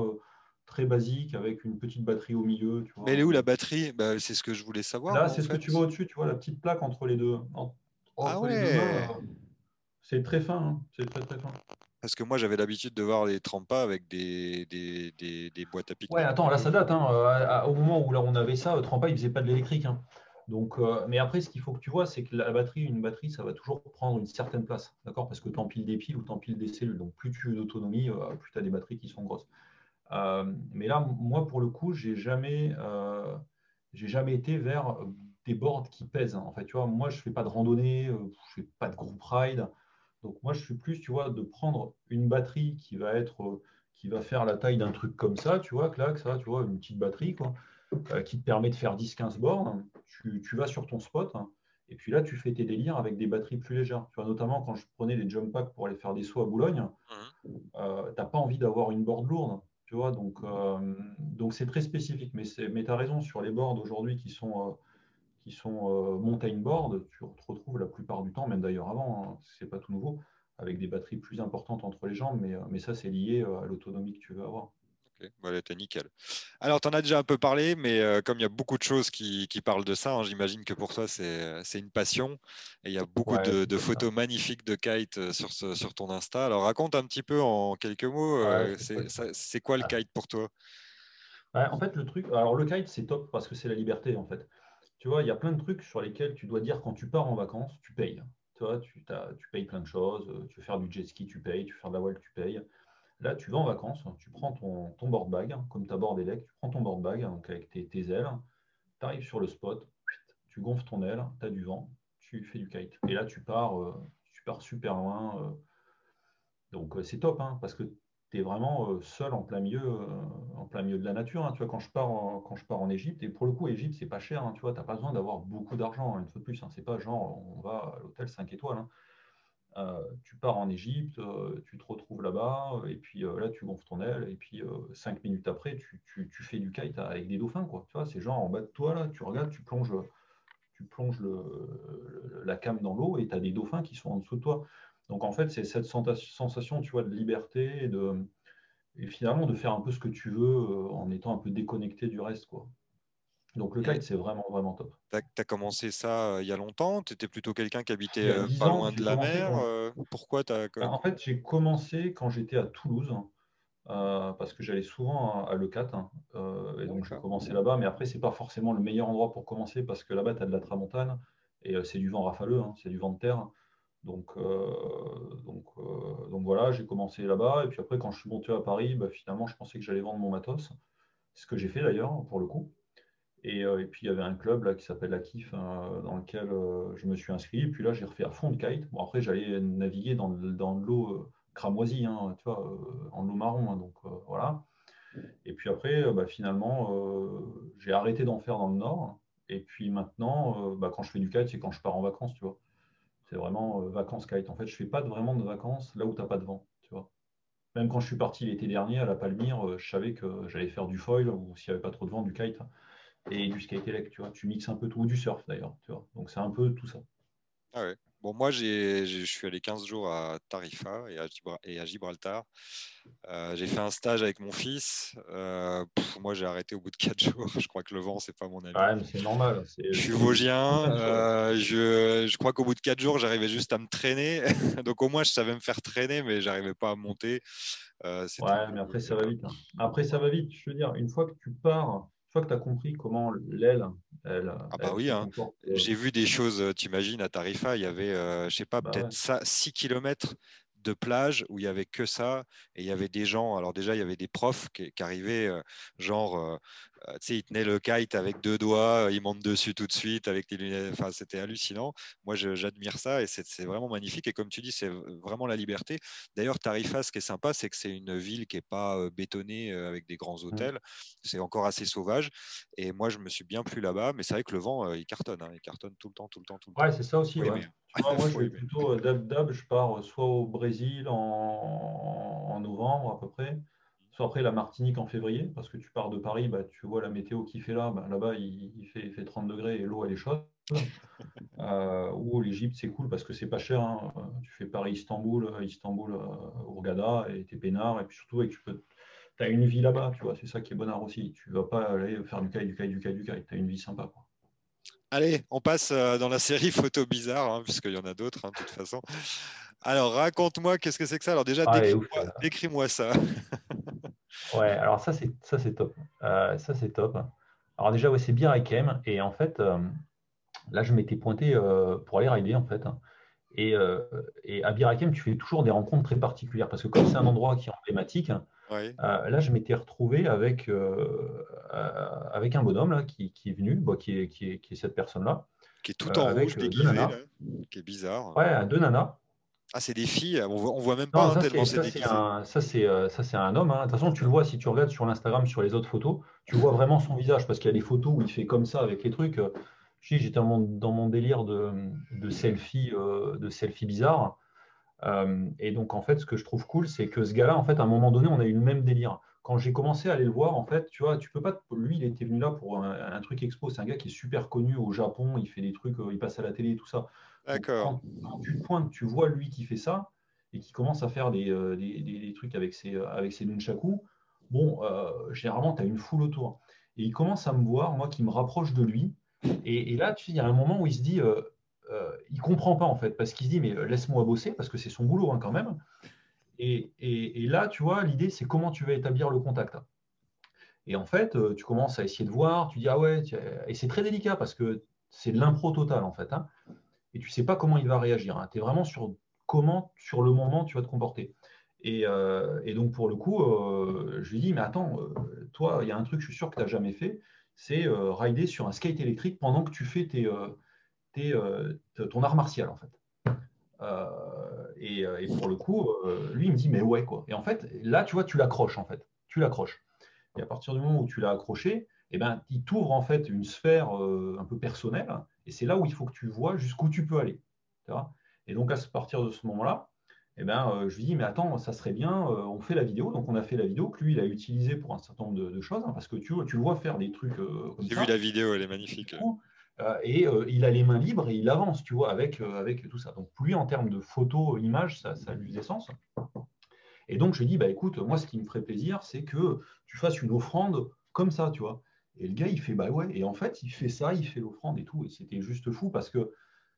très basique avec une petite batterie au milieu. Tu vois. Mais elle est où la batterie? Bah, C'est ce que je voulais savoir. Là, c'est ce que tu vois au-dessus, tu vois, la petite plaque entre les deux. ah ouais. Euh, c'est très fin, hein. c'est très très fin. Parce que moi, j'avais l'habitude de voir des trempas avec des, des, des, boîtes à pique. Ouais, attends, là, ça date. Hein. Euh, au moment où là, on avait ça, Trempa, il ne faisait pas de l'électrique. Hein. Donc, euh, mais après, ce qu'il faut que tu vois, c'est que la batterie, une batterie, ça va toujours prendre une certaine place, d'accord? Parce que tu empiles des piles ou tu empiles des cellules. Donc, plus tu as d'autonomie, plus tu as des batteries qui sont grosses. Euh, mais là, moi, pour le coup, j'ai jamais, euh, j'ai jamais été vers des boards qui pèsent. En fait, tu vois, moi, je fais pas de randonnée, euh, je fais pas de group ride. Donc, moi, je suis plus, tu vois, de prendre une batterie qui va être, qui va faire la taille d'un truc comme ça, tu vois, clac, ça, tu vois, une petite batterie, quoi, qui te permet de faire 10-15 bornes. Tu, tu, vas sur ton spot. et puis là, tu fais tes délires avec des batteries plus légères. Tu vois, notamment quand je prenais les jump packs pour aller faire des sauts à Boulogne, mmh. tu n'as pas envie d'avoir une board lourde euh, donc c'est très spécifique. Mais, mais tu as raison, sur les boards aujourd'hui qui sont, euh, qui sont euh, mountain board, tu te retrouves la plupart du temps, même d'ailleurs avant, hein, c'est pas tout nouveau, avec des batteries plus importantes entre les jambes, mais, mais ça c'est lié à l'autonomie que tu veux avoir. Voilà, t'es nickel. Alors, tu en as déjà un peu parlé, mais euh, comme il y a beaucoup de choses qui, parlent de ça, hein, j'imagine que pour toi, c'est une passion. Et il y a beaucoup de, photos magnifiques de kite euh, sur, sur ton Insta. Alors, raconte un petit peu en quelques mots, euh, c'est quoi le kite pour toi? En fait, le truc, alors le kite, c'est top parce que c'est la liberté, en fait. Tu vois, il y a plein de trucs sur lesquels tu dois dire quand tu pars en vacances, tu payes. Tu vois, tu, tu payes plein de choses. Tu veux faire du jet ski, tu payes. Tu veux faire de la voile, tu payes. Là, tu vas en vacances, tu prends ton, ton board bag, comme tu as board élect, tu prends ton board bag donc avec tes, ailes, tu arrives sur le spot, tu gonfles ton aile, tu as du vent, tu fais du kite. Et là, tu pars, euh, tu pars super loin. Euh. donc, euh, c'est top, hein, parce que tu es vraiment seul en plein milieu, en plein milieu de la nature. Hein. Tu vois, quand je pars en, quand je pars en Égypte, et pour le coup, Égypte, c'est pas cher. Hein, tu vois, tu n'as pas besoin d'avoir beaucoup d'argent, une fois de plus. C'est pas genre, on va à l'hôtel 5 étoiles. Euh, tu pars en Égypte, euh, tu te retrouves là-bas, et puis euh, là, tu gonfles ton aile, et puis cinq minutes après, tu, fais du kite avec des dauphins. Quoi. Tu vois, c'est genre en bas de toi, là, tu regardes, tu plonges, tu plonges la came dans l'eau, et tu as des dauphins qui sont en dessous de toi. Donc en fait, c'est cette sensation, tu vois, de liberté et, et finalement de faire un peu ce que tu veux en étant un peu déconnecté du reste. Quoi. Donc le kite, c'est vraiment, vraiment top. Tu as, commencé ça euh, il y a longtemps? Tu étais plutôt quelqu'un qui habitait euh, pas loin de la mer euh, Pourquoi as... Bah, en fait, j'ai commencé quand j'étais à Toulouse, parce que j'allais souvent à, Le hein, et donc j'ai commencé là-bas. Mais après, c'est pas forcément le meilleur endroit pour commencer, parce que là-bas, tu as de la tramontane, et c'est du vent rafaleux, hein, c'est du vent de terre. Donc, donc, donc voilà, j'ai commencé là-bas. Et puis après, quand je suis monté à Paris, bah, finalement, je pensais que j'allais vendre mon matos. C'est ce que j'ai fait d'ailleurs, pour le coup. Et, puis il y avait un club là, qui s'appelle la KIF hein, dans lequel je me suis inscrit. Puis là, j'ai refait à fond de kite. Bon, après, j'allais naviguer dans, dans l'eau cramoisie, hein, tu vois, en eau marron. Hein, donc voilà. Et puis après, bah, finalement, j'ai arrêté d'en faire dans le nord. Et puis maintenant, bah, quand je fais du kite, c'est quand je pars en vacances, tu vois. C'est vraiment vacances kite. En fait, je fais pas vraiment de vacances là où tu n'as pas de vent, tu vois. Même quand je suis parti l'été dernier à la Palmyre, je savais que j'allais faire du foil ou s'il n'y avait pas trop de vent, du kite et du skate elect, tu vois. Tu mixes un peu tout, ou du surf d'ailleurs, tu vois. Donc c'est un peu tout ça. Ah ouais. Bon, moi, je suis allé 15 jours à Tarifa et à, Gibraltar. Euh, j'ai fait un stage avec mon fils. Euh, moi, j'ai arrêté au bout de 4 jours. Je crois que le vent, c'est pas mon ami. Ouais, c'est normal. Je suis vosgien. Euh, je, je, crois qu'au bout de 4 jours, j'arrivais juste à me traîner. Donc, au moins, je savais me faire traîner, mais j'arrivais pas à monter. ouais, mais après, ça va vite. Hein. Après, ça va vite. Je veux dire, une fois que tu pars fois que tu as compris comment l'aile, elle. Ah, bah oui, hein. Euh, j'ai vu des choses, tu imagines, à Tarifa, il y avait, euh, je sais pas, bah peut-être 6 km de plage où il y avait que ça et il y avait des gens alors déjà il y avait des profs qui, arrivaient euh, genre euh, euh, tu sais ils tenaient le kite avec deux doigts ils montent dessus tout de suite avec des lunettes enfin c'était hallucinant. Moi j'admire ça et c'est vraiment magnifique et comme tu dis c'est vraiment la liberté. D'ailleurs Tarifa ce qui est sympa c'est que c'est une ville qui est pas bétonnée avec des grands mmh. hôtels. C'est encore assez sauvage et moi je me suis bien plu là-bas mais c'est vrai que le vent il cartonne hein, il cartonne tout le temps tout le temps tout le temps. ouais c'est ça aussi moi, je vais plutôt euh, dab dab. Je pars euh, soit au Brésil en, novembre à peu près, soit après la Martinique en février, parce que tu pars de Paris, bah, tu vois la météo qui fait là. Bah, là-bas, il, fait, fait, 30 degrés et l'eau elle est chaude. Euh, ou l'Égypte, c'est cool parce que c'est pas cher. Hein. Tu fais Paris-Istanbul, Istanbul, Ourgada et t'es peinard. Et puis surtout, tu peux tu as une vie là-bas, tu vois, c'est ça qui est bonheur aussi. Tu vas pas aller faire du kite, du kite, du kite, du kite. Tu as une vie sympa. Quoi. Allez, on passe euh, dans la série photos bizarres, hein, puisqu'il y en a d'autres, hein, de toute façon. Alors, raconte-moi, qu'est-ce que c'est que ça? Alors déjà, décris-moi ça. Ouais, alors ça, c'est, ça, c'est top. Euh, ça, c'est top. Alors déjà, ouais, c'est Birakem. Et en fait, euh, là, je m'étais pointé pour aller rider, en fait. Et, et à Birakem, tu fais toujours des rencontres très particulières, parce que comme c'est un endroit qui est emblématique, euh, là, je m'étais retrouvé avec, euh, euh, avec un bonhomme là, qui, est venu, qui, est, qui, est, cette personne-là. Qui est tout en rouge, déguisé, qui est bizarre. Ouais, deux nanas. Ah, c'est des filles, on voit, voit même pas tellement c'est déguisé. Ça, c'est un homme. Hein. De toute façon, tu le vois si tu regardes sur l'Instagram, sur les autres photos, tu vois vraiment son visage parce qu'il y a des photos où il fait comme ça avec les trucs. J'étais dans mon, dans mon délire de, de selfie, de selfie bizarre. Euh, et donc, en fait, ce que je trouve cool, c'est que ce gars-là, en fait, à un moment donné, on a eu le même délire. Quand j'ai commencé à aller le voir, en fait, tu vois, tu peux pas. Lui, il était venu là pour un, truc expo. C'est un gars qui est super connu au Japon. Il fait des trucs, euh, il passe à la télé et tout ça. D'accord. Quand, tu pointes, tu vois lui qui fait ça et qui commence à faire des, euh, des, des, trucs avec ses, avec ses nunchaku. Bon, généralement, tu as une foule autour. Et il commence à me voir, moi qui me rapproche de lui. Et, et là, tu sais, il y a un moment où il se dit euh, il comprend pas en fait, parce qu'il se dit mais euh, laisse-moi bosser, parce que c'est son boulot hein, quand même. Et, là, tu vois, l'idée c'est comment tu vas établir le contact. Et en fait, euh, tu commences à essayer de voir, tu dis ah ouais, et c'est très délicat parce que c'est de l'impro total en fait. Hein. Et tu sais pas comment il va réagir. Hein. Tu es vraiment sur comment, sur le moment, tu vas te comporter. Et, donc, pour le coup, je lui dis, mais attends, toi, il y a un truc, je suis sûr que tu n'as jamais fait, c'est rider sur un skate électrique pendant que tu fais tes, euh, ton art martial en fait. Euh, et, et, pour le coup, euh, lui, il me dit, mais ouais, quoi. Et en fait, là, tu vois, tu l'accroches, en fait. Tu l'accroches. Et à partir du moment où tu l'as accroché, eh ben, il t'ouvre en fait une sphère un peu personnelle. Et c'est là où il faut que tu vois jusqu'où tu peux aller. Et donc, à partir de ce moment-là, eh ben, je lui dis, mais attends, ça serait bien, on fait la vidéo. Donc, on a fait la vidéo que lui, il a utilisée pour un certain nombre de, choses, hein, parce que tu, tu le vois faire des trucs comme J'ai vu la vidéo, elle est magnifique. Euh, et euh, il a les mains libres et il avance, tu vois, avec, euh, avec tout ça. Donc, lui, en termes de photos, images, ça, ça lui faisait sens. Et donc, je lui dis, bah, écoute, moi, ce qui me ferait plaisir, c'est que tu fasses une offrande comme ça, tu vois. Et le gars, il fait, bah ouais. Et en fait, il fait ça, il fait l'offrande et tout. Et c'était juste fou parce que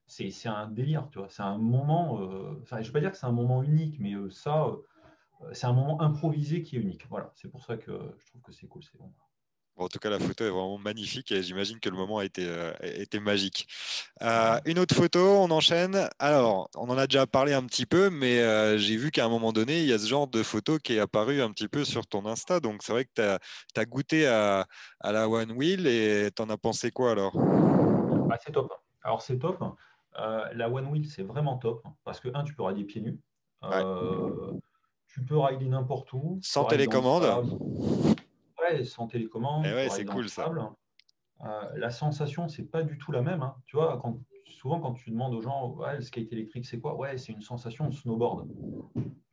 c'est un délire, tu vois. C'est un moment, je ne vais pas dire que c'est un moment unique, mais ça, c'est un moment improvisé qui est unique. Voilà, c'est pour ça que je trouve que c'est cool. C'est bon. En tout cas, la photo est vraiment magnifique et j'imagine que le moment a été, euh, magique. Euh, une autre photo, on enchaîne. Alors, on en a déjà parlé un petit peu, mais euh, j'ai vu qu'à un moment donné, il y a ce genre de photo qui est apparu un petit peu sur ton Insta. Donc, c'est vrai que tu as, goûté à, la One Wheel et tu en as pensé quoi alors? Ah, C'est top. Alors, c'est top. la One Wheel, c'est vraiment top parce que, un, tu peux rider pieds nus. Tu peux rider n'importe où. Sans télécommande sans télécommande. Eh c'est cool ça. Euh, la sensation, c'est pas du tout la même. Hein. Tu vois, quand, souvent quand tu demandes aux gens, le skate électrique, c'est quoi? Ouais, c'est une sensation de snowboard.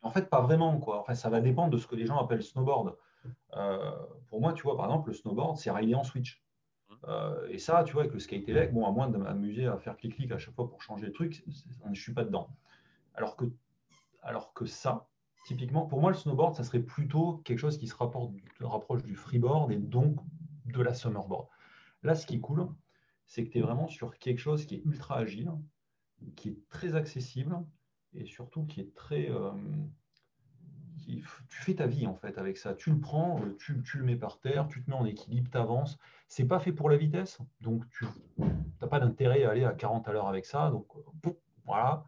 En fait, pas vraiment. Quoi. Enfin, ça va dépendre de ce que les gens appellent snowboard. Euh, pour moi, tu vois, par exemple, le snowboard, c'est rider en switch. Euh, et ça, tu vois, avec le skate électrique, bon, à moins de m'amuser à faire clic-clic à chaque fois pour changer le truc, je ne suis pas dedans. Alors que, alors que ça, typiquement, pour moi, le snowboard, ça serait plutôt quelque chose qui se rapproche du freeboard et donc de la summerboard. Là, ce qui est cool, c'est que tu es vraiment sur quelque chose qui est ultra agile, qui est très accessible et surtout qui est très. Euh, tu fais ta vie en fait avec ça. Tu le prends, euh, tu, le mets par terre, tu te mets en équilibre, tu avances. C'est pas fait pour la vitesse, donc tu n'as pas d'intérêt à aller à 40 à l'heure avec ça. Donc euh, voilà.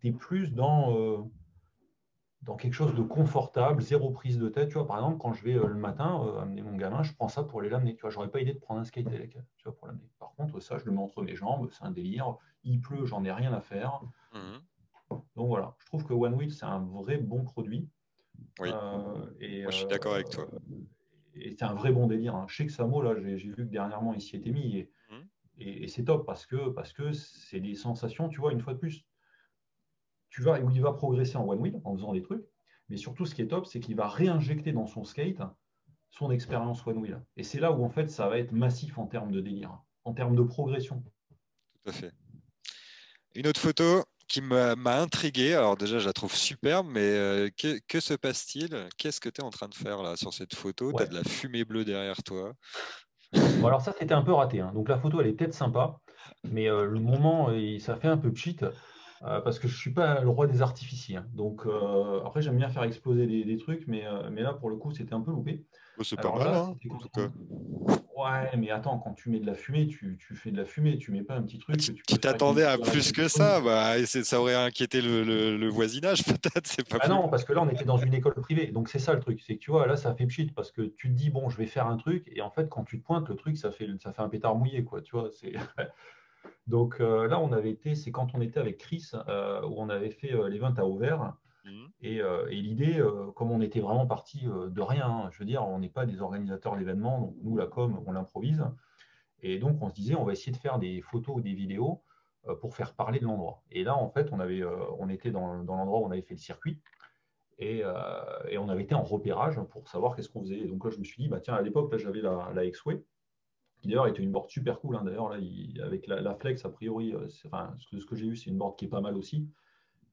tu es plus dans dans quelque chose de confortable, zéro prise de tête. Tu vois, par exemple, quand je vais euh, le matin euh, amener mon gamin, je prends ça pour aller l'amener. Tu vois, j'aurais pas idée de prendre un skate tu vois, pour l'amener. Par contre, ça, je le mets entre mes jambes, c'est un délire. Il pleut, j'en ai rien à faire. Mhm. Donc voilà, je trouve que One Wheel, c'est un vrai bon produit. Oui. Euh, et, Moi, je suis d'accord avec toi. Et c'est un vrai bon délire. Hein. Je sais que Samo, là, j'ai vu que dernièrement, il s'y était mis. Et, mhm. et, et c'est top parce que parce que c'est des sensations, tu vois, une fois de plus, tu vas, où il va progresser en one wheel en faisant des trucs. Mais surtout, ce qui est top, c'est qu'il va réinjecter dans son skate son expérience one wheel. Et c'est là où, en fait, ça va être massif en termes de délire, en termes de progression. Tout à fait. Une autre photo qui m'a intrigué. Alors déjà, je la trouve superbe, mais euh, que, se passe-t-il? Qu'est-ce que tu es en train de faire là sur cette photo? Tu as de la fumée bleue derrière toi. alors ça, c'était un peu raté. Hein. Donc la photo, elle est peut-être sympa, mais euh, le moment, ça fait un peu cheat. Euh, parce que je ne suis pas le roi des artificiers. Hein. Donc, euh, après, j'aime bien faire exploser des, trucs, mais, euh, mais, là, pour le coup, c'était un peu loupé. C'est pas mal, hein, en tout cas. Ouais, mais attends, quand tu mets de la fumée, tu, tu fais de la fumée, tu mets pas un petit truc. Tu, tu t'attendais à plus que ça, bah, et ça aurait inquiété le, le, voisinage, peut-être. Pas ah non, parce que là, on était dans une école privée, donc c'est ça le truc. C'est que tu vois, là, ça fait pchit, parce que tu te dis, bon, je vais faire un truc, et en fait, quand tu te pointes, le truc, ça fait, ça fait un pétard mouillé, quoi. Tu vois, c'est. Donc euh, là, on avait été, c'est quand on était avec Chris, euh, où on avait fait euh, l'event à Auvers. Mhm. Et, l'idée, comme on était vraiment parti de rien, hein, je veux dire, on n'est pas des organisateurs d'événements, donc nous, la com, on l'improvise. Et donc, on se disait, on va essayer de faire des photos ou des vidéos pour faire parler de l'endroit. Et là, en fait, on, avait, on était dans, l'endroit où on avait fait le circuit. Et, on avait été en repérage pour savoir qu'est-ce qu'on faisait. donc là, je me suis dit, bah, tiens, à l'époque, j'avais la, la X-Way qui d'ailleurs était une board super cool. Hein. D'ailleurs, là, avec la, Flex, a priori, euh, ce que, j'ai eu, c'est une board qui est pas mal aussi.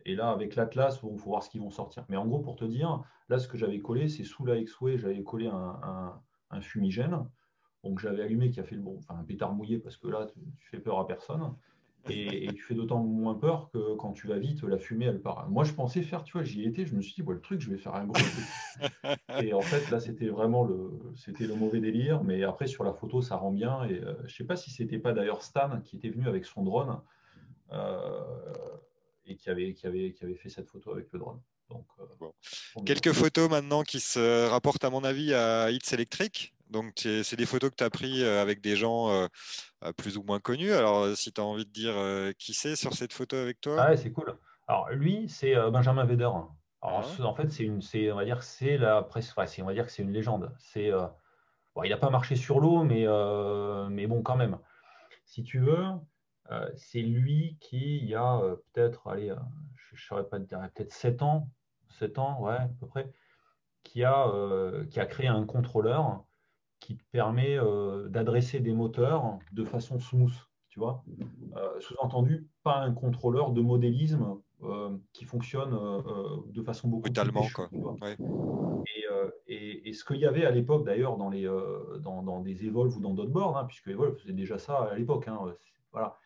Et là, avec l'Atlas, il faut voir ce qu'ils vont sortir. Mais en gros, pour te dire, là, ce que j'avais collé, c'est sous la X-Way, j'avais collé un, fumigène. Donc, j'avais allumé qui a fait le bon, enfin, un pétard mouillé parce que là, tu fais peur à personne. Et, tu fais d'autant moins peur que quand tu vas vite, la fumée, elle part. Moi, je pensais faire, tu vois, j'y étais, je me suis dit, le truc, je vais faire un gros truc. et en fait, là, c'était vraiment le, c'était le mauvais délire. Mais après, sur la photo, ça rend bien. Et euh, je sais pas si c'était pas d'ailleurs Stan qui était venu avec son drone euh, et qui avait, qui, avait, qui avait fait cette photo avec le drone. Donc, euh, Quelques photos maintenant qui se rapportent, à mon avis, à Hits Electric. Donc, c'est des photos que tu as prises euh, avec des gens euh, euh, plus ou moins connus. Alors, si tu as envie de dire qui c'est sur cette photo avec toi? Ah c'est cool. Alors, lui, c'est Benjamin Vedder. Alors, en fait, c'est une, on va dire que c'est la presse, on va dire que c'est une légende. C'est, bon, il n'a pas marché sur l'eau, mais, mais bon, quand même. Si tu veux, c'est lui qui, il y a peut-être, allez, je ne saurais pas dire, peut-être 7 ans, 7 ans, ouais, à peu près, qui a, qui a créé un contrôleur qui te permet euh, d'adresser des moteurs de façon smooth, tu vois. Euh, sous-entendu, pas un contrôleur de modélisme euh, qui fonctionne de façon beaucoup brutalement quoi. Et, et, ce qu'il y avait à l'époque d'ailleurs dans, les, dans, dans, des Evolve ou dans d'autres boards, hein, puisque Evolve faisait déjà ça à l'époque, hein, voilà.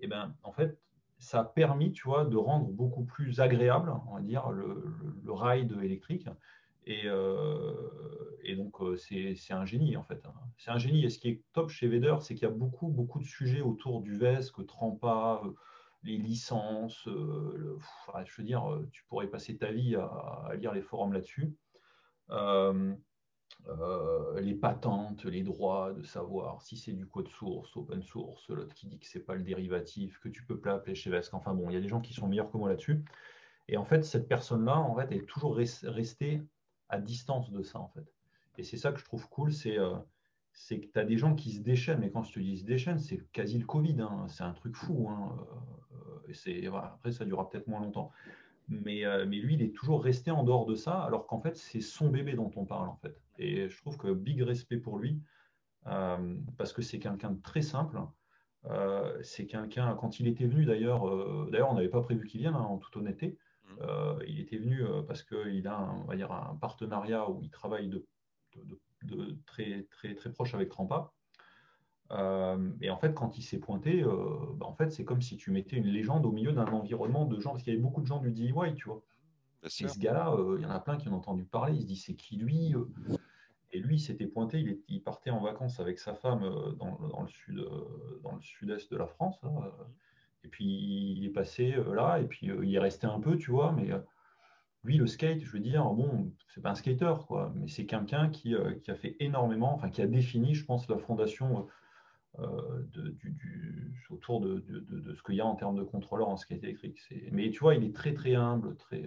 Et ben en fait, ça a permis, tu vois, de rendre beaucoup plus agréable, on va dire, le, le ride électrique Et, et donc, c'est un génie, en fait. Hein. C'est un génie. Et ce qui est top chez Vader, c'est qu'il y a beaucoup, beaucoup de sujets autour du VESC, Trampa, les licences. je veux dire, tu pourrais passer ta vie à, lire les forums là-dessus. Euh, les patentes, les droits, de savoir si c'est du code source, open source, l'autre qui dit que c'est pas le dérivatif, que tu peux pas appeler chez Vesque. Enfin bon, il y a des gens qui sont meilleurs que moi là-dessus. Et en fait, cette personne-là, en fait, est toujours restée à distance de ça, en fait. Et c'est ça que je trouve cool, c'est euh, que tu as des gens qui se déchaînent, mais quand je te dis se déchaînent, c'est quasi le Covid, hein. c'est un truc fou. Hein. Euh, et après, ça durera peut-être moins longtemps. Mais, mais, lui, il est toujours resté en dehors de ça, alors qu'en fait, c'est son bébé dont on parle, en fait. Et je trouve que big respect pour lui, euh, parce que c'est quelqu'un de très simple. Euh, c'est quelqu'un, quand il était venu d'ailleurs, euh, d'ailleurs on n'avait pas prévu qu'il vienne hein, en toute honnêteté, mmh. il était venu parce qu'il a un, on va dire, un partenariat où il travaille de, de, très, très, très proche avec Trampa. et en fait, quand il s'est pointé, bah, en fait, c'est comme si tu mettais une légende au milieu d'un environnement de gens, parce qu'il y avait beaucoup de gens du DIY, tu vois. Et ce gars-là, il y en a plein qui ont entendu parler, ils se disent c'est qui lui et lui, il s'était pointé, il, partait en vacances avec sa femme euh, dans, le sud, euh, dans le sud-est de la France. Et puis il est passé euh, là, et puis il est resté un peu, tu vois, mais lui, le skate, je veux dire, bon, c'est pas un skater, quoi, mais c'est quelqu'un qui, a fait énormément, enfin qui a défini, je pense, la fondation du, autour de, ce qu'il y a en termes de contrôleur en skate électrique. Mais tu vois, il est très très humble, très.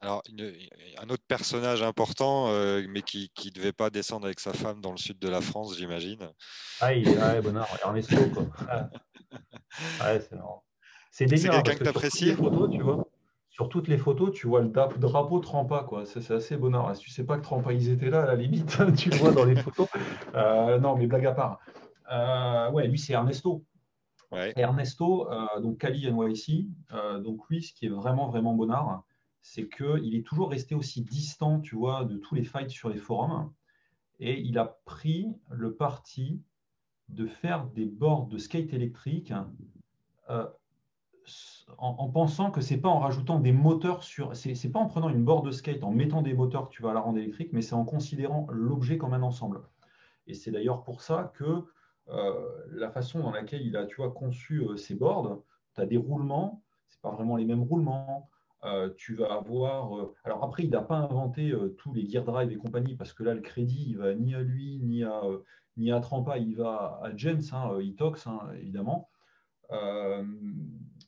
Alors, un autre personnage important, euh, mais qui ne devait pas descendre avec sa femme dans le sud de la France, j'imagine. Ah, il est ouais, Ernesto, quoi. ouais, c'est marrant. C'est quelqu'un que tu apprécies tu vois sur toutes les photos, tu vois le drapeau Trampa, quoi. C'est assez bonheur. Si tu sais pas que Trampa, ils étaient là, à la limite, tu le vois dans les photos. Euh, non, mais blague à part. Euh, ouais, lui, c'est Ernesto. Ouais. Ernesto, donc Kali NYC. donc lui, ce qui est vraiment, vraiment bonheur, c'est qu'il est toujours resté aussi distant, tu vois, de tous les fights sur les forums. Et il a pris le parti de faire des boards de skate électrique euh, en, pensant que c'est pas en rajoutant des moteurs sur. C'est pas en prenant une board de skate, en mettant des moteurs que tu vas la rendre électrique, mais c'est en considérant l'objet comme un ensemble. Et c'est d'ailleurs pour ça que euh, la façon dans laquelle il a tu conçu euh, ses boards, tu as des roulements, c'est pas vraiment les mêmes roulements. Euh, tu vas avoir. Alors après, il n'a pas inventé tous les Gear Drive et compagnie, parce que là, le crédit, il va ni à lui, ni à, ni à Trampa, il va à James, hein, Itox, hein, évidemment.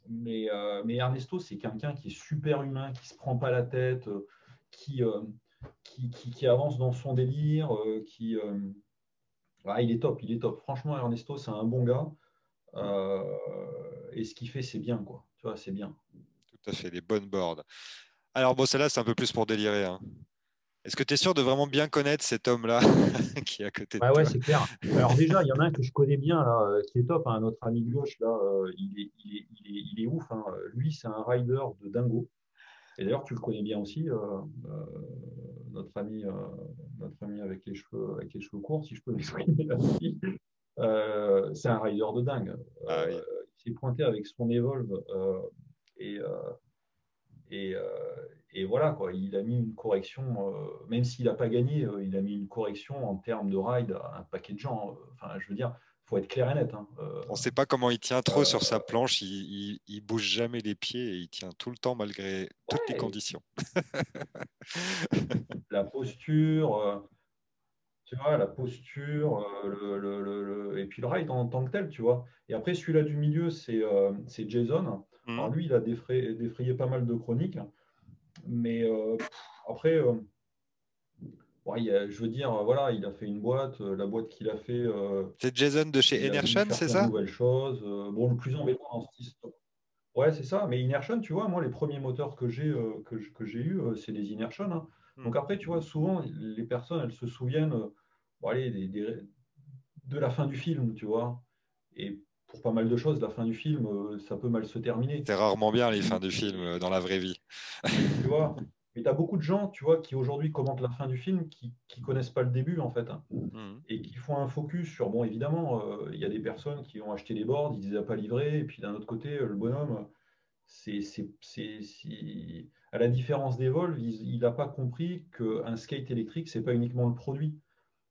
mais, mais, Ernesto, c'est quelqu'un qui est super humain, qui ne se prend pas la tête, qui, avance dans son délire, qui. Ah, il est top, il est top. Franchement, Ernesto, c'est un bon gars. et ce qu'il fait, c'est bien, quoi. Tu vois, c'est bien tout à fait, les bonnes boards. Alors, bon, celle-là, c'est un peu plus pour délirer. Hein. Est-ce que tu es sûr de vraiment bien connaître cet homme-là qui est à côté de toi Ouais, c'est clair. Alors, déjà, il y en a un que je connais bien, là, euh, qui est top, hein, notre ami gauche, là, euh, il, est, il, est, il, est, ouf. Hein. Lui, c'est un rider de dingo. Et d'ailleurs, tu le connais bien aussi, euh, notre, ami, notre ami avec les, cheveux, avec les cheveux courts, si je peux m'exprimer ainsi. c'est un rider de dingue. Ah il s'est pointé avec son Evolve et, euh, euh, et, voilà, quoi, il a mis une correction, euh, même s'il n'a pas gagné, il a mis une correction en termes de ride à un paquet de gens. Enfin, je veux dire, faut être clair et net. Hein. On ne sait pas comment il tient trop sur sa planche. Il, il, bouge jamais les pieds et il tient tout le temps malgré toutes les conditions. la posture, tu vois, la posture, le, et puis le ride en tant que tel, tu vois. Et après, celui-là du milieu, c'est Jason. Alors mmh. lui, il a défrayé, pas mal de chroniques, mais euh, après, euh, je veux dire, voilà, il a fait une boîte, euh, la boîte qu'il a fait. c'est Jason de chez Enertion, c'est ça Nouvelle chose. bon, le plus embêtant dans cette histoire. Ouais, c'est ça. Mais Inertion, tu vois, moi, les premiers moteurs que j'ai que, j'ai eu, c'est les Inertion. Hein. Mmh. Donc après, tu vois, souvent, les personnes, elles se souviennent de la fin du film, tu vois. Et pour pas mal de choses, la fin du film, euh, ça peut mal se terminer. C'est rarement bien les fins du film euh, dans la vraie vie. tu vois mais tu as beaucoup de gens, tu vois, qui aujourd'hui commentent la fin du film, qui ne connaissent pas le début, en fait, hein. mmh. et qui font un focus sur, bon, évidemment, euh, il y a des personnes qui ont acheté les boards, ils ne les ont pas livrés, et puis d'un autre côté, le bonhomme, c'est, à la différence d'Evolve, il n'a pas compris qu'un skate électrique, ce n'est pas uniquement le produit.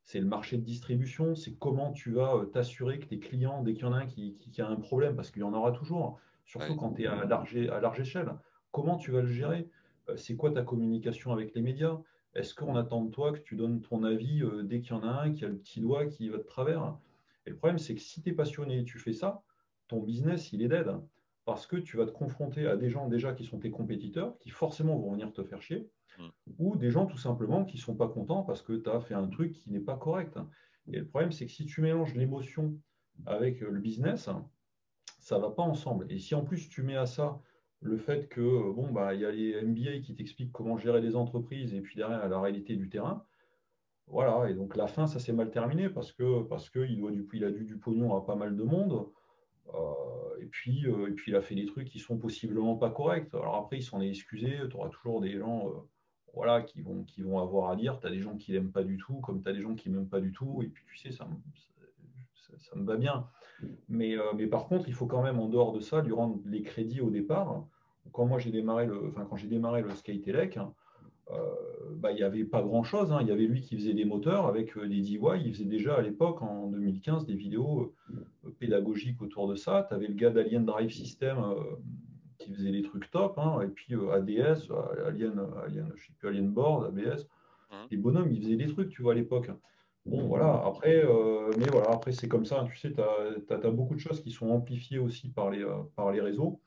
C'est le marché de distribution, c'est comment tu vas euh, t'assurer que tes clients, dès qu'il y en a un qui, a un problème, parce qu'il y en aura toujours, surtout quand tu es à large, à large échelle, comment tu vas le gérer euh, C'est quoi ta communication avec les médias? Est-ce qu'on attend de toi que tu donnes ton avis euh, dès qu'il y en a un qui a le petit doigt qui va de travers? Et le problème, c'est que si tu es passionné et tu fais ça, ton business, il est dead parce que tu vas te confronter à des gens déjà qui sont tes compétiteurs, qui forcément vont venir te faire chier, mm. ou des gens tout simplement qui ne sont pas contents parce que tu as fait un truc qui n'est pas correct. Et le problème, c'est que si tu mélanges l'émotion avec le business, ça ne va pas ensemble. Et si en plus tu mets à ça le fait que bon bah il y a les MBA qui t'expliquent comment gérer les entreprises et puis derrière la réalité du terrain, voilà. Et donc la fin, ça s'est mal terminé parce que parce que il doit du il a dû du pognon à pas mal de monde. Euh, et, puis, euh, et puis, il a fait des trucs qui sont possiblement pas corrects. Alors après, il s'en est excusé. Tu auras toujours des gens euh, voilà, qui, vont, qui vont avoir à dire. Tu as des gens qui l'aiment pas du tout, comme tu as des gens qui m'aiment pas du tout. Et puis, tu sais, ça, ça, me va bien. Mais, par contre, il faut quand même, en dehors de ça, lui rendre les crédits au départ. Quand moi, j'ai démarré le, enfin, quand j'ai démarré le Skate Elec, euh, bah, il n'y avait pas grand-chose. Hein. Il y avait lui qui faisait des moteurs avec euh, des DIY. Il faisait déjà à l'époque, en 2015, des vidéos euh, pédagogiques autour de ça. Tu avais le gars d'Alien Drive System qui faisait des trucs top. Hein. Et puis ADS, Alien, Alien, je sais plus, Alien Board, ABS. Mmh. Les bonhommes, ils faisaient des trucs, tu vois, à l'époque. Bon, voilà, après, mais voilà, après, c'est comme ça. Tu sais, tu as, as, beaucoup de choses qui sont amplifiées aussi par les, par les réseaux.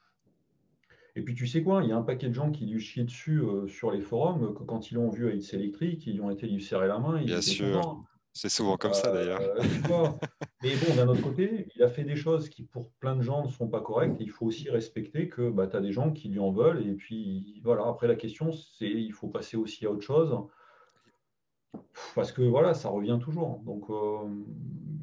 Et puis tu sais quoi, il y a un paquet de gens qui lui chient dessus euh, sur les forums, que quand ils l'ont vu à It's Electric, ils lui ont été lui serrer la main. Bien sûr, c'est souvent comme ça d'ailleurs. Euh, mais bon, d'un autre côté, il a fait des choses qui pour plein de gens ne sont pas correctes. il faut aussi respecter que bah, tu as des gens qui lui en veulent. Et puis voilà, après la question, c'est il faut passer aussi à autre chose. Parce que voilà, ça revient toujours. Donc, euh,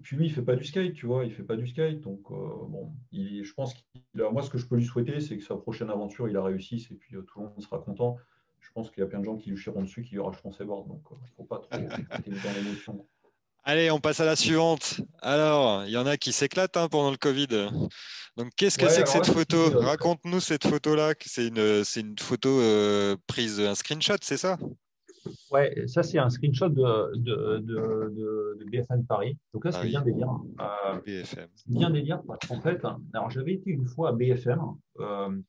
puis lui, il fait pas du skate, tu vois, il fait pas du skate. Donc, euh, bon, je pense qu'il a, moi, ce que je peux lui souhaiter, c'est que sa prochaine aventure, il la réussisse et puis euh, tout le monde sera content. Je pense qu'il y a plein de gens qui lui chieront dessus, qui lui racheteront ses bords. Donc, il ne faut pas trop dans l'émotion. Allez, on passe à la suivante. Alors, il y en a qui s'éclatent hein, pendant le Covid. Donc, qu'est-ce que c'est que cette photo? Raconte-nous cette photo-là. C'est une, une, photo prise, un screenshot, c'est ça? Ouais, ça c'est un screenshot de, de, de, BFM Paris. Donc là, c'est ah bien délire. Euh, BFM. Bien délire parce qu'en fait, alors j'avais été une fois à BFM euh,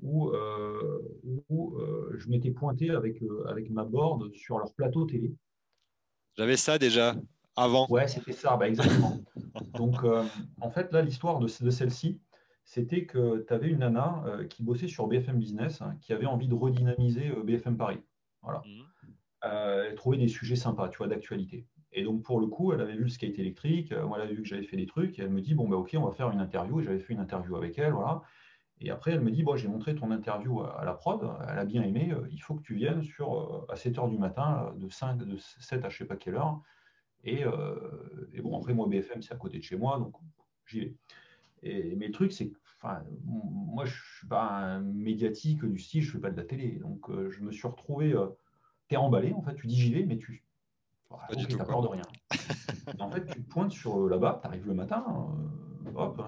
où, euh, où je m'étais pointé avec, avec ma board sur leur plateau télé. J'avais ça déjà avant. Ouais, c'était ça, bah, exactement. Donc en fait, là, l'histoire de, de celle-ci, c'était que tu avais une nana qui bossait sur BFM Business, hein, qui avait envie de redynamiser BFM Paris. Voilà. Mmh euh, trouver des sujets sympas, tu vois, d'actualité. Et donc, pour le coup, elle avait vu le skate électrique, euh, moi, elle avait vu que j'avais fait des trucs, et elle me dit, bon, bah, ok, on va faire une interview, et j'avais fait une interview avec elle, voilà. Et après, elle me dit, bon, j'ai montré ton interview à la prod, elle a bien aimé, euh, il faut que tu viennes sur, euh, à 7 h du matin, de, 5, de 7 à je sais pas quelle heure. Et, et bon, après, moi, BFM, c'est à côté de chez moi, donc j'y vais. Et, mais le truc, c'est que enfin, moi, je ne suis pas un médiatique du style, je ne fais pas de la télé. Donc, je me suis retrouvé emballé, en fait, tu dis j'y vais, mais tu n'as peur de rien. en fait, tu pointes sur euh, là-bas, tu arrives le matin, euh, hop,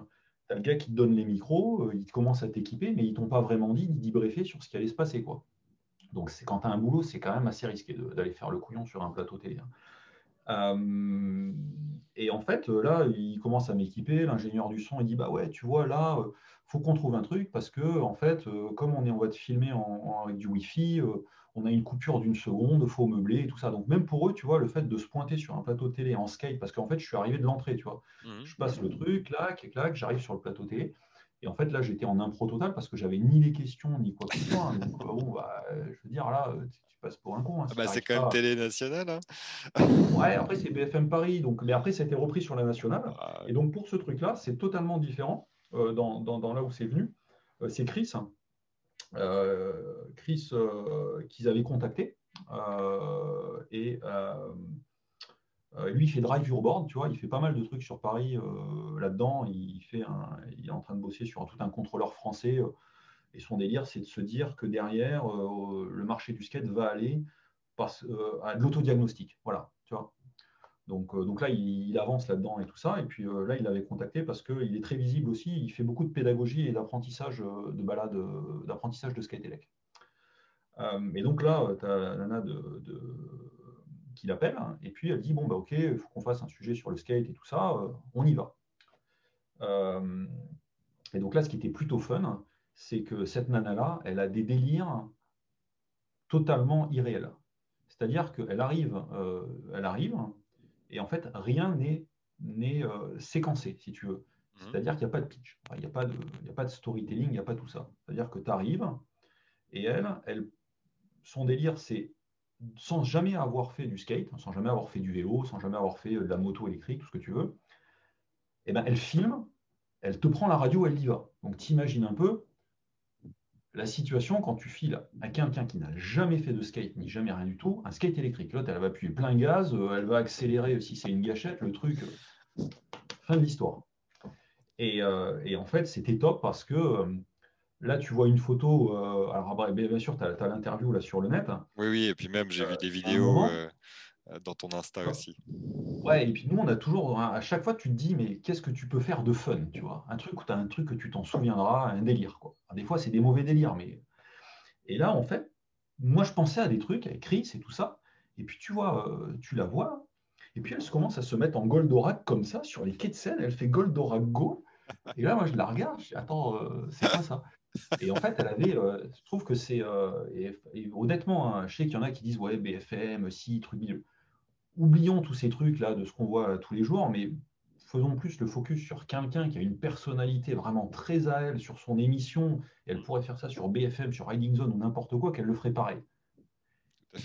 tu as le gars qui te donne les micros, euh, il commence à t'équiper, mais ils t'ont pas vraiment dit ni briefer sur ce qui allait se passer. Quoi. Donc, c'est quand tu as un boulot, c'est quand même assez risqué d'aller faire le couillon sur un plateau télé. Hein. et en fait, là, il commence à m'équiper. L'ingénieur du son, il dit Bah ouais, tu vois, là, faut qu'on trouve un truc parce que, en fait, comme on est, on va te filmer en, avec du Wi-Fi, on a une coupure d'une seconde, il faut meubler et tout ça. Donc même pour eux, tu vois, le fait de se pointer sur un plateau télé en skate, parce qu'en fait, je suis arrivé de l'entrée, tu vois. Mhm. Je passe le truc, clac, clac, j'arrive sur le plateau télé. Et en fait, là, j'étais en impro total parce que j'avais ni les questions, ni quoi que ce soit. Hein. Donc, euh, bon, bah, je veux dire, là, tu passes pour un con. Hein, ah bah, c'est quand même télé nationale. Hein. ouais, après, c'est BFM Paris. Donc, mais après, ça a été repris sur la nationale. Ah et donc, pour ce truc-là, c'est totalement différent euh, dans, dans, là où c'est venu. Euh, c'est Chris, euh, Chris euh, qu'ils avaient contacté. Euh, et lui, il fait drive urboard, tu vois, il fait pas mal de trucs sur Paris là-dedans. Il est en train de bosser sur tout un contrôleur français. et son délire, c'est de se dire que derrière, le marché du skate va aller à de l'autodiagnostic. Voilà, tu vois. Donc, donc là, il, avance là-dedans et tout ça. Et puis là, il l'avait contacté parce qu'il est très visible aussi. Il fait beaucoup de pédagogie et d'apprentissage de balade, d'apprentissage de skate élect. et donc là, tu as la nana qui l'appelle. Et puis elle dit Bon, bah, ok, il faut qu'on fasse un sujet sur le skate et tout ça. on y va. et donc là, ce qui était plutôt fun, c'est que cette nana-là, elle a des délires totalement irréels. C'est-à-dire qu'elle arrive, euh, elle arrive, et en fait, rien n'est euh, séquencé, si tu veux. Mhm. C'est-à-dire qu'il n'y a pas de pitch, il n'y a, pas de, a pas de storytelling, il n'y a pas tout ça. C'est-à-dire que tu arrives, et elle, elle, son délire, c'est sans jamais avoir fait du skate, sans jamais avoir fait du vélo, sans jamais avoir fait de la moto électrique, tout ce que tu veux, et eh ben, elle filme, elle te prend la radio, elle y va. Donc, t'imagines un peu, la situation quand tu files à quelqu'un qui n'a jamais fait de skate ni jamais rien du tout, un skate électrique. L'autre, elle va appuyer plein gaz, euh, elle va accélérer si c'est une gâchette, le truc, euh, fin de l'histoire. Euh, et, en fait, c'était top parce que là, tu vois une photo. alors, bah, bien sûr, tu as, l'interview là sur le net. Oui, oui, et puis même, j'ai vu des vidéos dans ton Insta aussi. Ouais, et puis nous, on a toujours, à chaque fois, tu te dis, mais qu'est-ce que tu peux faire de fun, tu vois? Un truc où tu as un truc que tu t'en souviendras, un délire, quoi. des fois, c'est des mauvais délires, mais. Et là, en fait, moi, je pensais à des trucs avec Chris et tout ça, et puis tu vois, euh, tu la vois, et puis elle se commence à se mettre en Goldorak comme ça, sur les quais de Seine, elle fait Goldorak Go, et là, moi, je la regarde, je dis, attends, euh, c'est quoi ça? Et en fait, elle avait, euh, je trouve que c'est, et, honnêtement, hein, je sais qu'il y en a qui disent, ouais, BFM, si, truc milieu oublions tous ces trucs-là de ce qu'on voit tous les jours, mais faisons plus le focus sur quelqu'un qui a une personnalité vraiment très à elle sur son émission. Elle pourrait faire ça sur BFM, sur Riding Zone ou n'importe quoi, qu'elle le ferait pareil.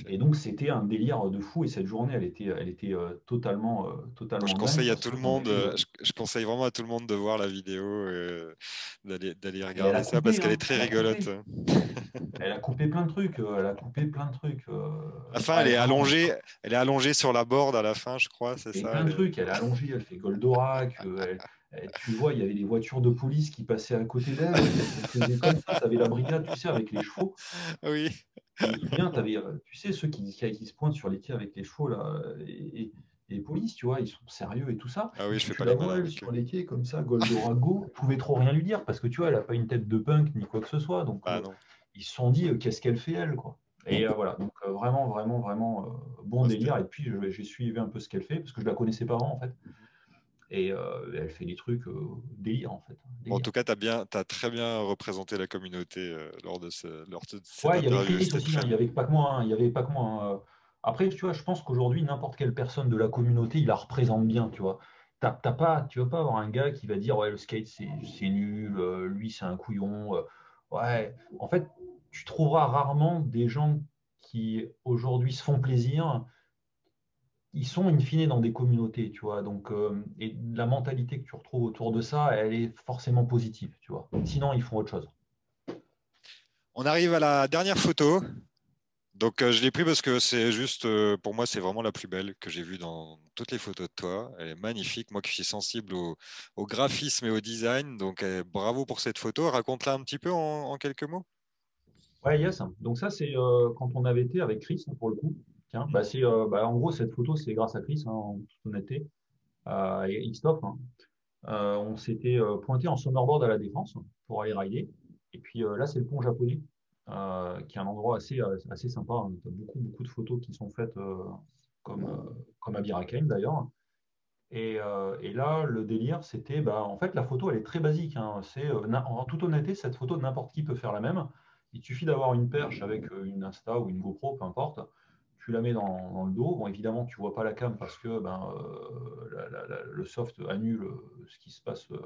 Et donc, c'était un délire de fou. Et cette journée, elle était, elle était euh, totalement, euh, totalement. Je conseille à tout le monde. Euh, je, conseille vraiment à tout le monde de voir la vidéo, d'aller regarder ça parce qu'elle est très rigolote. elle a coupé plein de trucs. Elle a coupé plein de trucs. À la fin, elle est allongée. Elle est allongée sur la borde à la fin, je crois. C'est ça. Plein de trucs. Elle est allongée. Elle fait Goldorak. tu vois, il y avait des voitures de police qui passaient à côté d'elle. Tu avais la brigade, tu sais, avec les chevaux. Oui. Bien, avais, euh, tu sais, ceux qui, qui, se pointent sur les quais avec les chevaux, là, et, les polices, tu vois, ils sont sérieux et tout ça. Ah oui, je fais pas les sur les quais comme ça, Goldorago, pouvait trop rien lui dire parce que tu vois, elle n'a pas une tête de punk ni quoi que ce soit. Donc, ah euh, ils se sont dit, euh, qu'est-ce qu'elle fait elle, quoi. Et voilà, donc vraiment, vraiment, vraiment bon délire. Et puis, j'ai suivi un peu ce qu'elle fait parce que je la connaissais pas avant, en fait. Et euh, elle fait des trucs euh, délire en fait. en tout cas, tu as, bien, as très bien représenté la communauté euh, lors de ce. Lors de ouais, il y avait Chris aussi, hein, il n'y avait pas que moi. Hein, il y avait pas que moi hein, Après, tu vois, je pense qu'aujourd'hui, n'importe quelle personne de la communauté, il la représente bien, tu vois. T'as, pas, tu vas pas avoir un gars qui va dire ouais le skate c'est, c'est nul, lui c'est un couillon. ouais, en fait, tu trouveras rarement des gens qui aujourd'hui se font plaisir ils sont in fine dans des communautés, tu vois. Donc, euh, et la mentalité que tu retrouves autour de ça, elle est forcément positive, tu vois. Sinon, ils font autre chose. On arrive à la dernière photo. Donc, euh, je l'ai pris parce que c'est juste, euh, pour moi, c'est vraiment la plus belle que j'ai vue dans toutes les photos de toi. Elle est magnifique. Moi qui suis sensible au, graphisme et au design. Donc, bravo pour cette photo. Raconte-la un petit peu en, quelques mots. Ouais, yes. Donc, ça, c'est quand on avait été avec Chris, pour le coup. Bah, euh, bah, en gros, cette photo, c'est grâce à Chris, hein, en toute honnêteté, euh, et Xtop. Hein. Euh, on s'était pointé en snowboard à la Défense pour aller rider. Et puis là, c'est le pont japonais, qui est un endroit assez, assez sympa. Hein. Tu as beaucoup, beaucoup de photos qui sont faites comme, comme à Biraken d'ailleurs. Et, et, là, le délire, c'était, bah, en fait, la photo, elle est très basique. C'est, en toute honnêteté, cette photo, n'importe qui peut faire la même. Il suffit d'avoir une perche avec une Insta ou une GoPro, peu importe, tu la mets dans, le dos. Bon, évidemment, tu vois pas la cam parce que ben, euh, le soft annule euh, ce qui se passe euh,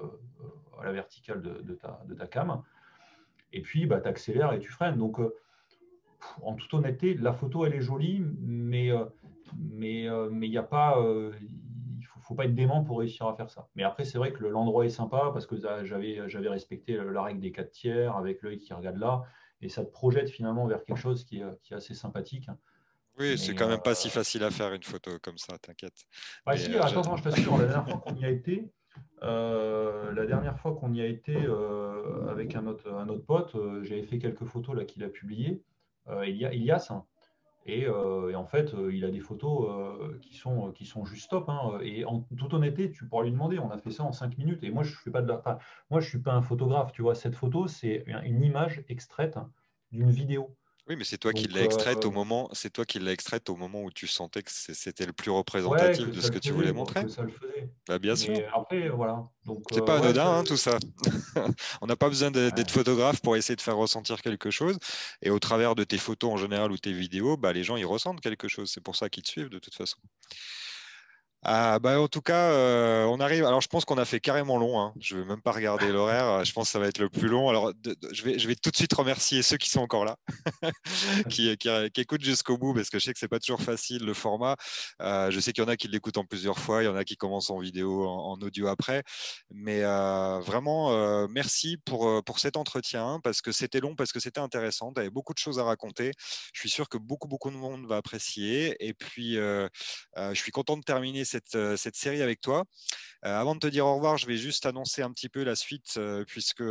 à la verticale de, ta, de ta, cam. Et puis, bah, tu accélères et tu freines. Donc, en toute honnêteté, la photo, elle est jolie, mais mais mais il n'y a pas, faut, pas être dément pour réussir à faire ça. Mais après, c'est vrai que l'endroit est sympa parce que j'avais j'avais respecté la règle des 4 tiers avec l'œil qui regarde là, et ça te projette finalement vers quelque chose qui est, qui est assez sympathique. Oui, c'est quand même pas si euh, facile à faire une photo comme ça, t'inquiète. Bah, si, euh, attends, je t'assure, la dernière fois qu'on y a été, euh, la dernière fois qu'on y a été avec un autre, un autre pote, j'avais fait quelques photos là qu'il a publiées. il y a Ilias, hein. Et, en fait, il a des photos qui, sont, qui sont juste top. Hein. Et en toute honnêteté, tu pourras lui demander, on a fait ça en cinq minutes. Et moi, je ne moi, je suis pas un photographe. Tu vois, cette photo, c'est une image extraite d'une vidéo. Oui, mais c'est toi qui l'as extraite au euh, moment, c'est toi qui l'as extraite au moment où tu sentais que c'était le plus représentatif de ce que tu voulais montrer. ça le faisait. Bah, bien sûr. après, voilà. C'est euh, pas anodin hein, tout ça. On n'a pas besoin d'être photographe pour essayer de faire ressentir quelque chose. Et au travers de tes photos en général ou tes vidéos, bah, les gens ils ressentent quelque chose. C'est pour ça qu'ils te suivent de toute façon. Ah, bah, en tout cas, euh, on arrive. Alors, je pense qu'on a fait carrément long. Hein. Je ne vais même pas regarder l'horaire. Je pense que ça va être le plus long. Alors, je, vais, tout de suite remercier ceux qui sont encore là, qui, qui, écoutent jusqu'au bout, parce que je sais que c'est pas toujours facile le format. Euh, je sais qu'il y en a qui l'écoutent en plusieurs fois. Il y en a qui commencent en vidéo, en, audio après. Mais euh, vraiment, merci pour, pour cet entretien, parce que c'était long, parce que c'était intéressant. Tu avais beaucoup de choses à raconter. Je suis sûr que beaucoup, beaucoup de monde va apprécier. Et puis, je suis content de terminer euh, cette, série avec toi. Euh, avant de te dire au revoir, je vais juste annoncer un petit peu la suite, euh, puisque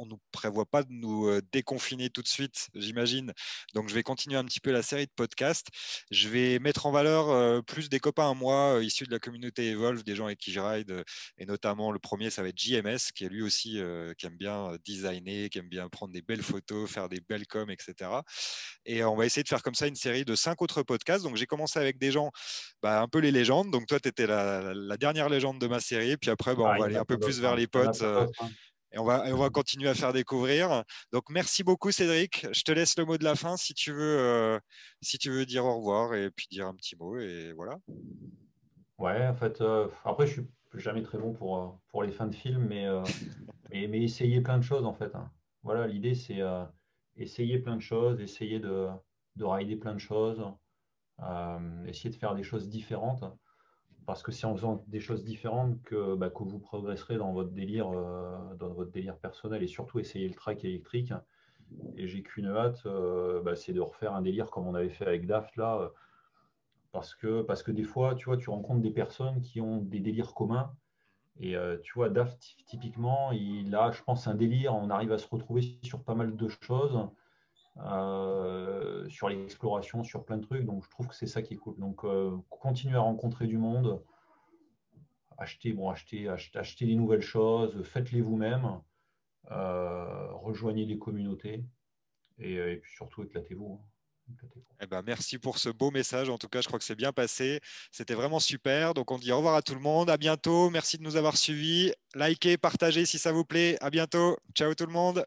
on ne prévoit pas de nous euh, déconfiner tout de suite, j'imagine. Donc, je vais continuer un petit peu la série de podcasts. Je vais mettre en valeur euh, plus des copains à moi euh, issus de la communauté Evolve, des gens avec qui je ride. Et notamment, le premier, ça va être JMS, qui est lui aussi qui aime bien designer, qui aime bien prendre des belles photos, faire des belles coms, etc. Et on va essayer de faire comme ça une série de cinq autres podcasts. Donc, j'ai commencé avec des gens, bah, un peu les légendes. Donc, toi, tu étais la, dernière légende de ma série. Puis après, bah, on va aller un peu plus vers les potes et on va, on va continuer à faire découvrir. Donc, merci beaucoup, Cédric. Je te laisse le mot de la fin si tu veux, euh, si tu veux dire au revoir et puis dire un petit mot. Et voilà. Ouais, en fait, euh, après, je suis jamais très bon pour, euh, pour les fins de film, mais, mais, mais, essayer plein de choses, en fait. Hein. Voilà, l'idée, c'est essayer plein de choses, essayer de, de rider plein de choses, essayer de faire des choses différentes parce que c'est en faisant des choses différentes que, bah, vous progresserez dans votre délire, euh, dans votre délire personnel et surtout essayer le track électrique. Et j'ai qu'une hâte, euh, bah, c'est de refaire un délire comme on avait fait avec Daft là, parce que parce que des fois, tu vois, tu rencontres des personnes qui ont des délires communs. Et euh, tu vois, Daft typiquement, il a, je pense, un délire. On arrive à se retrouver sur pas mal de choses. Euh, sur l'exploration, sur plein de trucs. Donc, je trouve que c'est ça qui est. Donc, euh, continuez à rencontrer du monde, achetez, bon, achetez, des nouvelles choses, faites-les vous-même, euh, rejoignez les communautés et, puis surtout éclatez-vous. Hein. Eh ben, merci pour ce beau message. En tout cas, je crois que c'est bien passé. C'était vraiment super. Donc, on dit au revoir à tout le monde. À bientôt. Merci de nous avoir suivis. Likez, partagez si ça vous plaît. À bientôt. Ciao tout le monde.